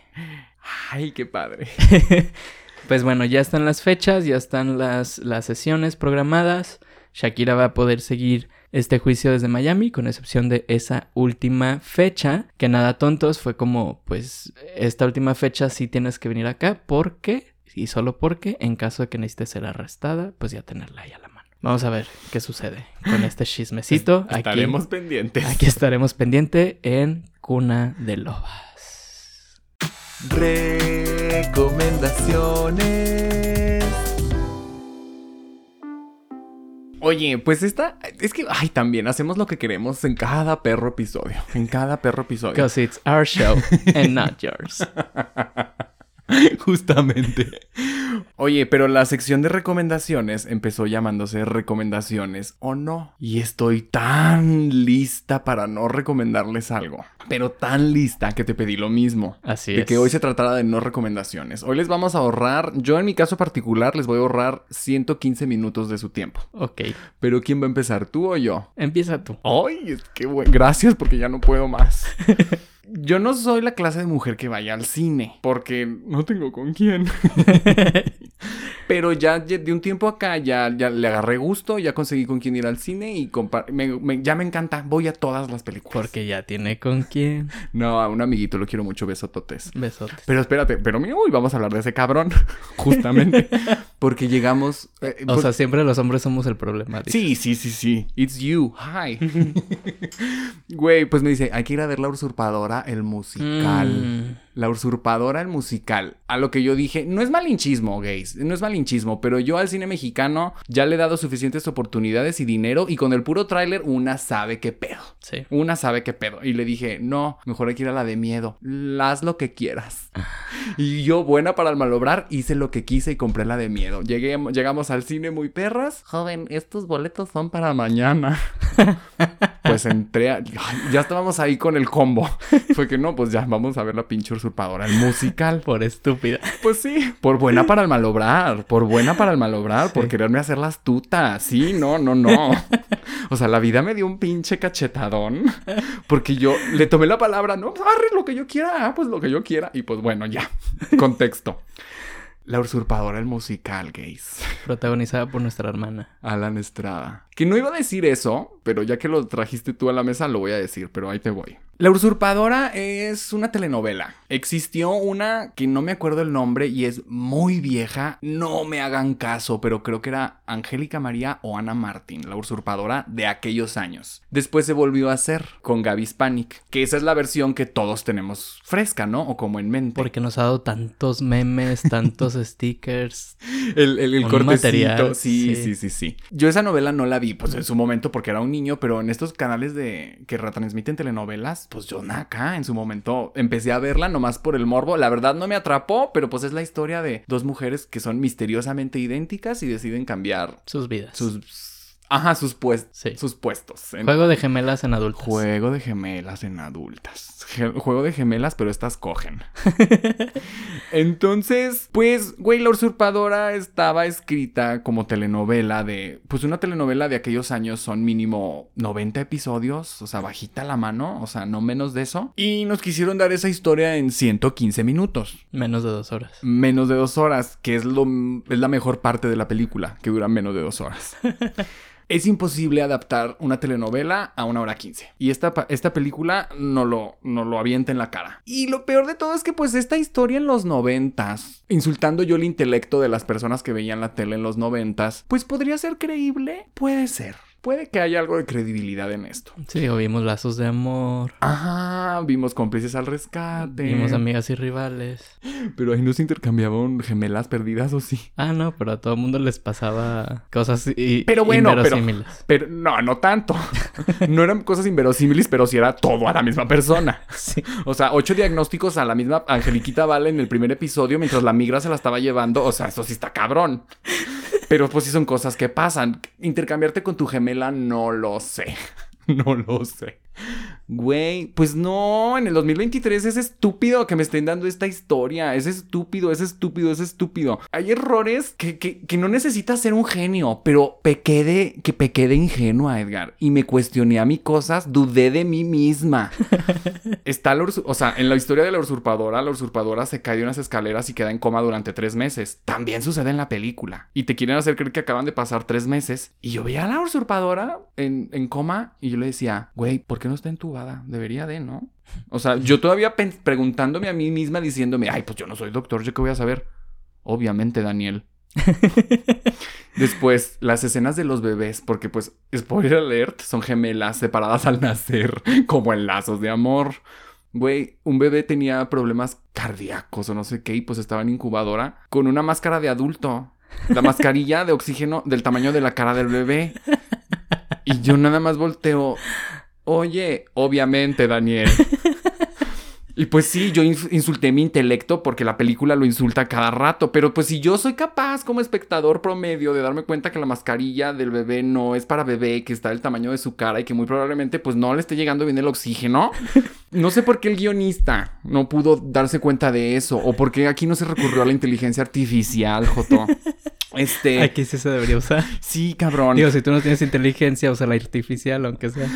Ay, qué padre. Pues bueno, ya están las fechas, ya están las, las sesiones programadas. Shakira va a poder seguir este juicio desde Miami, con excepción de esa última fecha, que nada tontos, fue como, pues, esta última fecha sí tienes que venir acá, porque, y solo porque, en caso de que necesites ser arrestada, pues ya tenerla ahí a la. Vamos a ver qué sucede con este chismecito. Aquí- Estaremos pendientes. Aquí estaremos pendiente en Cuna de Lobas. Recomendaciones. Oye, pues esta es que, ay, también hacemos lo que queremos en cada perro episodio. En cada perro episodio. Because it's our show and not yours. Justamente. Oye, pero la sección de recomendaciones empezó llamándose recomendaciones o no. Y estoy tan lista para no recomendarles algo. Pero tan lista que te pedí lo mismo. Así de es. que hoy se tratará de no recomendaciones. Hoy les vamos a ahorrar, yo en mi caso particular les voy a ahorrar 115 minutos de su tiempo. Ok, Pero ¿quién va a empezar, tú o yo? empieza tú. Ay, es que bueno. Gracias porque ya no puedo más. Yo no soy la clase de mujer que vaya al cine porque no tengo con quién. Pero ya, de un tiempo acá ya, ya le agarré gusto, ya conseguí con quién ir al cine y me- me- ya me encanta. Voy a todas las películas. Porque ya tiene con quién. No, a un amiguito lo quiero mucho, besototes. Besotes. Pero espérate, pero mira, uy, vamos a hablar de ese cabrón. Justamente. Porque llegamos. eh, O pues- sea, siempre los hombres somos el problema. Sí, sí, sí, sí. It's you. Hi. Güey, pues me dice, hay que ir a ver La Usurpadora, el musical. Mm, La Usurpadora, el musical. A lo que yo dije, no es malinchismo, gays. No es malinchismo, pero yo al cine mexicano ya le he dado suficientes oportunidades y dinero y con el puro tráiler una sabe qué pedo. sí. Una sabe qué pedo. Y le dije, no, mejor hay que ir a la de miedo. Haz lo que quieras. Y yo, buena para el malobrar, hice lo que quise y compré la de miedo. Llegué, llegamos al cine muy perras. Joven, estos boletos son para mañana. pues entré a... Ya estábamos ahí con el combo. Fue que no, pues ya vamos a ver la pinche usurpadora, el musical. Por estúpida. Pues sí, por buena para el malobrar, por buena para el malobrar, por quererme hacer las tutas. Sí, no, no, no. O sea, la vida me dio un pinche cachetadón porque yo le tomé la palabra, no, arre lo que yo quiera, ah, pues lo que yo quiera. Y pues bueno, ya. Contexto. La usurpadora, el musical, gays. Protagonizada por nuestra hermana. Alan Estrada. Que no iba a decir eso, pero ya que lo trajiste tú a la mesa, lo voy a decir, pero ahí te voy. La Usurpadora es una telenovela. Existió una que no me acuerdo el nombre y es muy vieja. No me hagan caso, pero creo que era Angélica María o Ana Martín, la usurpadora de aquellos años. Después se volvió a hacer con Gaby Spanik, que esa es la versión que todos tenemos fresca, ¿no? O como en mente. Porque nos ha dado tantos memes, tantos stickers. El, el- el Un corte material. besito. Sí, sí, sí, sí. Yo esa novela no la vi, pues en su momento porque era un niño, pero en estos canales de que retransmiten telenovelas, pues yo acá en su momento empecé a verla nomás por el morbo. La verdad no me atrapó, pero pues es la historia de dos mujeres que son misteriosamente idénticas y deciden cambiar Sus vidas. sus ajá, sus pues- Sí. sus puestos. En- Juego de gemelas en adultos. Juego de gemelas en adultas. Ge- juego de gemelas, pero estas cogen. Entonces, pues, güey, La Usurpadora estaba escrita como telenovela de. Pues una telenovela de aquellos años son mínimo 90 episodios, o sea, bajita la mano, o sea, no menos de eso. Y nos quisieron dar esa historia en 115 minutos. Menos de dos horas. Menos de dos horas, que es, lo, es la mejor parte de la película, que dura menos de dos horas. Es imposible adaptar una telenovela a una hora quince. Y esta, esta película no lo, no lo avienta en la cara. Y lo peor de todo es que pues esta historia en los noventas, insultando yo el intelecto de las personas que veían la tele en los noventas, pues podría ser creíble. Puede ser. Puede que haya algo de credibilidad en esto. Sí, o vimos lazos de amor. Ajá, vimos cómplices al rescate. Vimos amigas y rivales. Pero ahí no se intercambiaban gemelas perdidas o sí. Ah, no, pero a todo el mundo les pasaba cosas y, Pero bueno, pero- inverosímiles. Pero no, no tanto. No eran cosas inverosímiles, pero sí era todo a la misma persona. Sí. O sea, ocho diagnósticos a la misma Angeliquita Vale en el primer episodio mientras la migra se la estaba llevando. O sea, eso sí está cabrón. Pero pues sí son cosas que pasan. Intercambiarte con tu gemela, no lo sé. No lo sé. Güey, pues no, en el 2023 es estúpido que me estén dando esta historia. Es estúpido, es estúpido, es estúpido. Hay errores que, que, que no necesitas ser un genio, pero pequé de, que pequé de ingenua, Edgar. Y me cuestioné a mí cosas, dudé de mí misma. Está la o sea, en la historia de la usurpadora, la usurpadora se cae de unas escaleras y queda en coma durante tres meses. También sucede en la película. Y te quieren hacer creer que acaban de pasar tres meses. Y yo veía a la usurpadora en, en coma y yo le decía, güey, ¿por qué no está Debería de, ¿no? O sea, yo todavía preguntándome a mí misma, diciéndome, ay, pues yo no soy doctor, ¿yo qué voy a saber? Obviamente, Daniel. Después, las escenas de los bebés, porque pues, spoiler alert, son gemelas separadas al nacer, como en lazos de amor. Güey, un bebé tenía problemas cardíacos o no sé qué, y pues estaba en incubadora con una máscara de adulto. La mascarilla de oxígeno del tamaño de la cara del bebé. Y yo nada más volteo. Oye, obviamente, Daniel. Y pues sí, yo ins- insulté mi intelecto porque la película lo insulta cada rato, pero pues si yo soy capaz como espectador promedio de darme cuenta que la mascarilla del bebé no es para bebé, que está del tamaño de su cara y que muy probablemente pues no le esté llegando bien el oxígeno, no sé por qué el guionista no pudo darse cuenta de eso o por qué aquí no se recurrió a la inteligencia artificial, Joto. Este, Aquí sí se debería usar. sí, cabrón. Digo, si tú no tienes inteligencia, usa la artificial, aunque sea.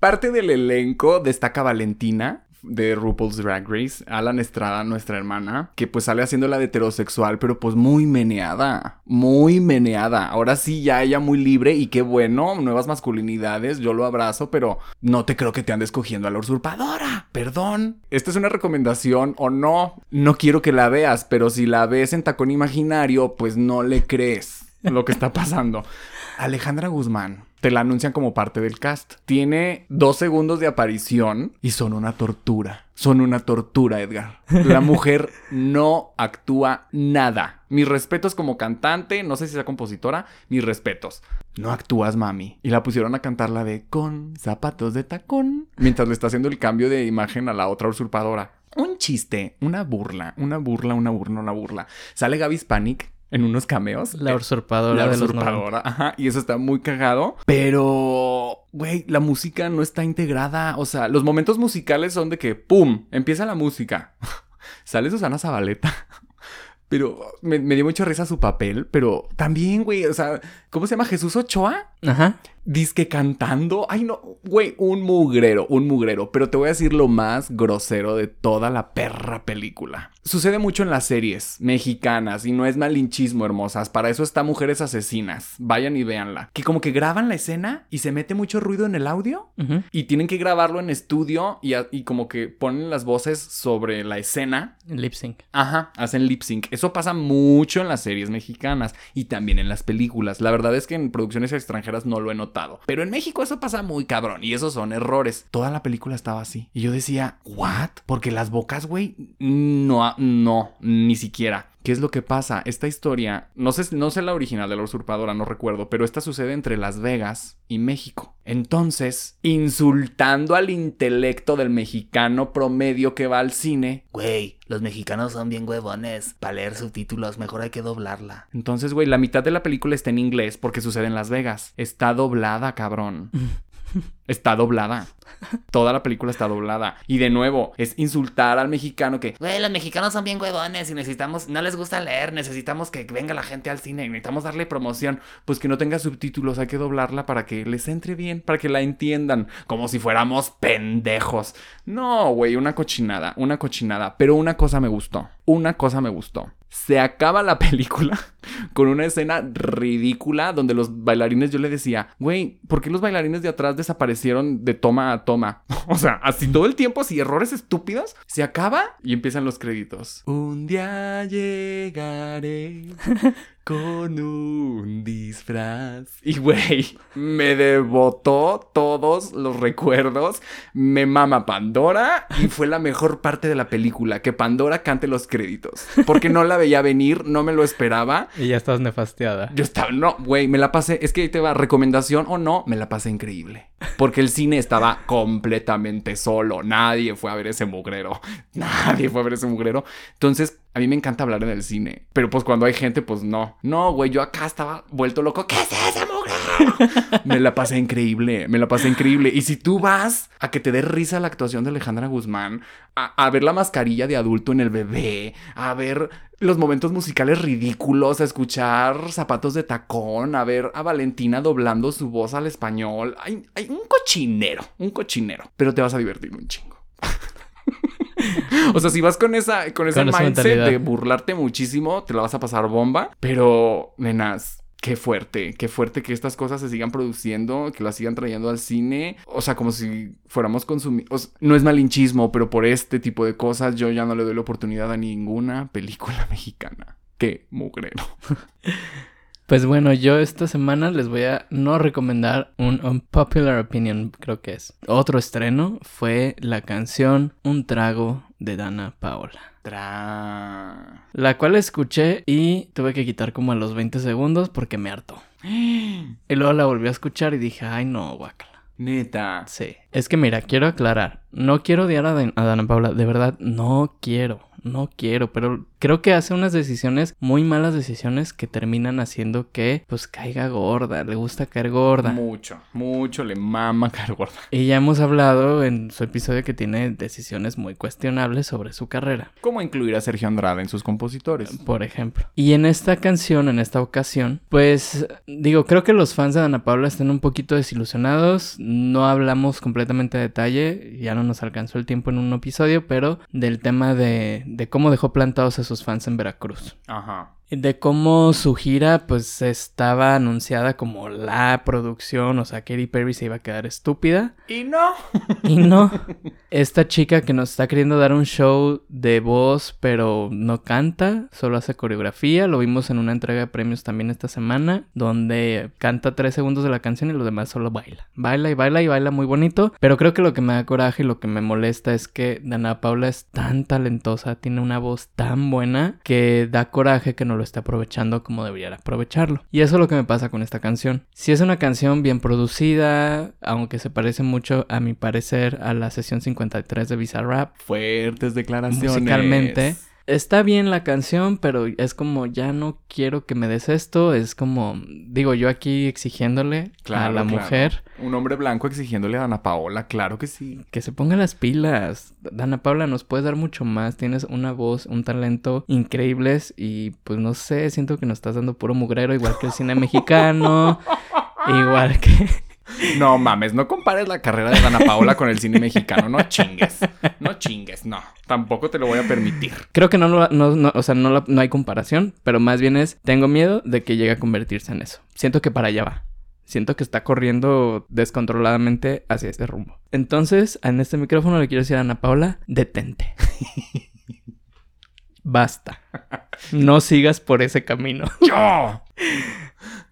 Parte del elenco destaca Valentina de RuPaul's Drag Race, Alan Estrada, nuestra hermana, que pues sale haciendo la de heterosexual, pero pues muy meneada, muy meneada. Ahora sí, ya ella muy libre y qué bueno, nuevas masculinidades, yo lo abrazo, pero no te creo que te andes cogiendo a la usurpadora, perdón. Esta es una recomendación o no, no quiero que la veas, pero si la ves en tacón imaginario, pues no le crees lo que está pasando. Alejandra Guzmán. Te la anuncian como parte del cast. Tiene dos segundos de aparición y son una tortura. Son una tortura, Edgar. La mujer no actúa nada. Mis respetos como cantante, no sé si sea compositora, mis respetos. No actúas, mami. Y la pusieron a cantar la de con zapatos de tacón. Mientras le está haciendo el cambio de imagen a la otra usurpadora. Un chiste, una burla, una burla, una burla, una burla. Sale Gaby Spanik en unos cameos. La Eh, usurpadora la de los usurpadora, ajá, y eso está muy cagado. Pero, güey, la música no está integrada. O sea, los momentos musicales son de que, ¡pum! Empieza la música. Sale Susana Zabaleta. Pero me, me dio mucha risa su papel. Pero también, güey, o sea, ¿cómo se llama? Jesús Ochoa. Ajá. Disque cantando. Ay, no, güey, un mugrero, un mugrero. Pero te voy a decir lo más grosero de toda la perra película. Sucede mucho en las series mexicanas y no es malinchismo, hermosas. Para eso está Mujeres Asesinas. Vayan y véanla. Que como que graban la escena y se mete mucho ruido en el audio. Y tienen que grabarlo en estudio y, a- y como que ponen las voces sobre la escena Lip sync. Ajá, hacen lip sync. Eso pasa mucho en las series mexicanas y también en las películas. La verdad es que en producciones extranjeras no lo he notado. Pero en México eso pasa muy cabrón y esos son errores. Toda la película estaba así. Y yo decía, ¿what? Porque las bocas, güey, no, no, ni siquiera. ¿Qué es lo que pasa? Esta historia, no sé, no sé la original de la usurpadora, no recuerdo, pero esta sucede entre Las Vegas y México. Entonces, insultando al intelecto del mexicano promedio que va al cine, Güey, los mexicanos son bien huevones. Para leer subtítulos, mejor hay que doblarla. entonces, güey, la mitad de la película está en inglés porque sucede en Las Vegas. Está doblada, cabrón. Está doblada. Toda la película está doblada. Y de nuevo, es insultar al mexicano que Güey, los mexicanos son bien huevones y necesitamos, no les gusta leer, necesitamos que venga la gente al cine, necesitamos darle promoción. pues que no tenga subtítulos, hay que doblarla para que les entre bien, para que la entiendan, como si fuéramos pendejos. No, güey, una cochinada, una cochinada. Pero una cosa me gustó, una cosa me gustó. Se acaba la película con una escena ridícula donde los bailarines yo le decía, güey, ¿por qué los bailarines de atrás desaparecieron de toma a toma? O sea, así todo el tiempo, así errores estúpidos. Se acaba y empiezan los créditos. Un día llegaré con un disfraz. Y güey, me devotó todos los recuerdos. Me mama Pandora y fue la mejor parte de la película, que Pandora cante los créditos. Porque no la veía venir, no me lo esperaba. Y ya estás nefasteada. Yo estaba, no, güey, me la pasé, es que ahí te va, recomendación o no, me la pasé increíble. Porque el cine estaba completamente solo, nadie fue a ver ese mugrero, nadie fue a ver ese mugrero. Entonces, a mí me encanta hablar en el cine, pero pues cuando hay gente, pues no. No, güey, yo acá estaba vuelto loco, ¿qué es ese mugrero? me la pasé increíble, me la pasé increíble. Y si tú vas a que te dé risa la actuación de Alejandra Guzmán, a, a ver la mascarilla de adulto en el bebé, a ver los momentos musicales ridículos, a escuchar zapatos de tacón, a ver a Valentina doblando su voz al español. Hay, hay un cochinero, un cochinero. Pero te vas a divertir un chingo. o sea, si vas con esa, con ese Con mindset de burlarte muchísimo, te la vas a pasar bomba. Pero, nenas, qué fuerte, qué fuerte que estas cosas se sigan produciendo, que las sigan trayendo al cine. O sea, como si fuéramos consumidos. No es malinchismo, pero por este tipo de cosas yo ya no le doy la oportunidad a ninguna película mexicana. Qué mugrero. Pues bueno, yo esta semana les voy a no recomendar un unpopular opinion, creo que es. Otro estreno fue la canción Un trago de Dana Paola. Tra. La cual escuché y tuve que quitar como a los 20 segundos porque me hartó. Y luego la volví a escuchar y dije, ay no, guácala. Neta. Sí. Es que mira, quiero aclarar. No quiero odiar a, Dan- a Dana Paula. De verdad, no quiero. No quiero. Pero creo que hace unas decisiones, muy malas decisiones, que terminan haciendo que, pues, caiga gorda. Le gusta caer gorda. Mucho, mucho le mama caer gorda. Y ya hemos hablado en su episodio que tiene decisiones muy cuestionables sobre su carrera. ¿Cómo incluir a Sergio Andrade en sus compositores? por ejemplo. Y en esta canción, en esta ocasión, pues digo, creo que los fans de Ana Paula están un poquito desilusionados. No hablamos completamente a detalle, ya no nos alcanzó el tiempo en un episodio, pero del tema de, de cómo dejó plantados a sus fans en Veracruz. Ajá. De cómo su gira pues estaba anunciada como la producción, o sea, Katy Perry se iba a quedar estúpida. Y no. Y no, esta chica que nos está queriendo dar un show de voz, pero no canta, solo hace coreografía. Lo vimos en una entrega de premios también esta semana, donde canta tres segundos de la canción y lo demás solo baila. Baila y baila y baila muy bonito. Pero creo que lo que me da coraje y lo que me molesta es que Dana Paula es tan talentosa, tiene una voz tan buena, que da coraje que no lo esté aprovechando como debería aprovecharlo. Y eso es lo que me pasa con esta canción. Si es una canción bien producida, aunque se parece mucho a mi parecer a la sesión 53 de Bizarrap, Fuertes declaraciones. musicalmente. Está bien la canción, pero es como ya no quiero que me des esto. Es como, digo, yo aquí exigiéndole Claro, a la claro. mujer Un hombre blanco exigiéndole a Ana Paola, claro que sí. que se ponga las pilas. Dana Paula, nos puedes dar mucho más. Tienes una voz, un talento increíbles y pues no sé, siento que nos estás dando puro mugrero, igual que el cine mexicano, igual que... No mames, no compares la carrera de Ana Paola con el cine mexicano, no chingues. No chingues, no. Tampoco te lo voy a permitir. Creo que no, lo- no, no, o sea, no, no hay comparación, pero más bien es, tengo miedo de que llegue a convertirse en eso. Siento que para allá va. Siento que está corriendo descontroladamente hacia ese rumbo. Entonces, en este micrófono le quiero decir a Ana Paula, detente. Basta. No sigas por ese camino. ¡Yo!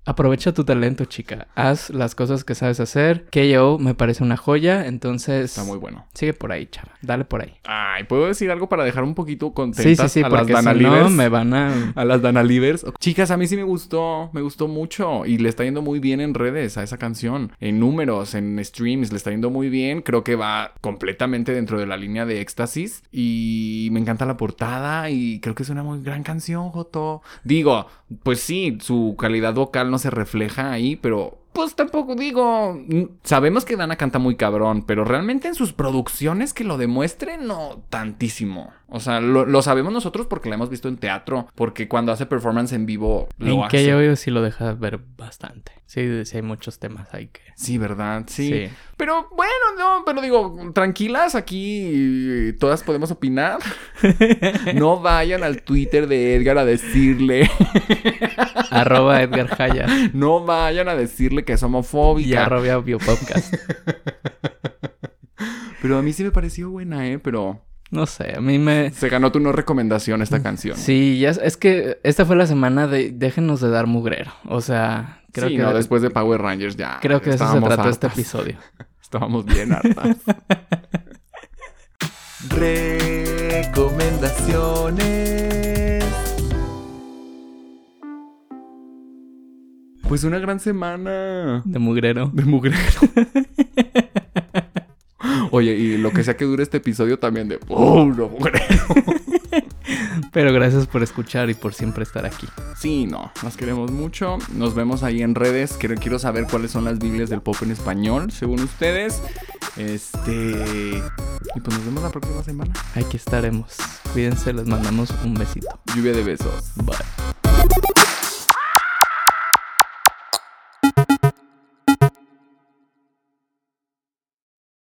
Aprovecha tu talento, chica. Haz las cosas que sabes hacer. KO me parece una joya, entonces... Está muy bueno. Sigue por ahí, chava. Dale por ahí. Ay, ¿puedo decir algo para dejar un poquito Sí, contentas sí, sí, a las si Danalivers? no me van a... A las Danalivers. Chicas, a mí sí me gustó, me gustó mucho y le está yendo muy bien en redes a esa canción, en números, en streams, le está yendo muy bien. Creo que va completamente dentro de la línea de éxtasis y me encanta la portada y creo que es una muy gran canción, Joto. Digo, pues sí, su calidad vocal no se refleja ahí, pero pues tampoco digo, sabemos que Dana canta muy cabrón, pero realmente en sus producciones que lo demuestren, no tantísimo. O sea, lo, lo sabemos nosotros porque la hemos visto en teatro, porque cuando hace performance en vivo lo En hace. KO sí lo deja ver bastante. Sí, sí hay muchos temas ahí que... Sí, ¿verdad? Sí. Sí. Pero bueno, no, pero digo, tranquilas, aquí todas podemos opinar. no vayan al Twitter de Edgar a decirle, Arroba Edgar Jaya no vayan a decirle que es homofóbica. y arroba Biopodcast. Pero a mí sí me pareció buena, ¿eh? Pero No sé, a mí me... se ganó tu no recomendación esta canción. Sí, ya es, es que esta fue la semana de déjenos de dar mugrero. O sea, creo sí, que no, después de Power Rangers ya. creo que de eso se trató este episodio. Estábamos bien hartas. Recomendaciones. Pues una gran semana De mugrero. de mugrero. Oye, y lo que sea que dure este episodio también de puro mugrero. Pero gracias por escuchar y por siempre estar aquí. Sí, no, nos queremos mucho. Nos vemos ahí en redes. Quiero, quiero saber cuáles son las Biblias del pop en español, según ustedes. Este. Y pues nos vemos la próxima semana. Aquí estaremos. Cuídense, les mandamos un besito. Lluvia de besos. Bye.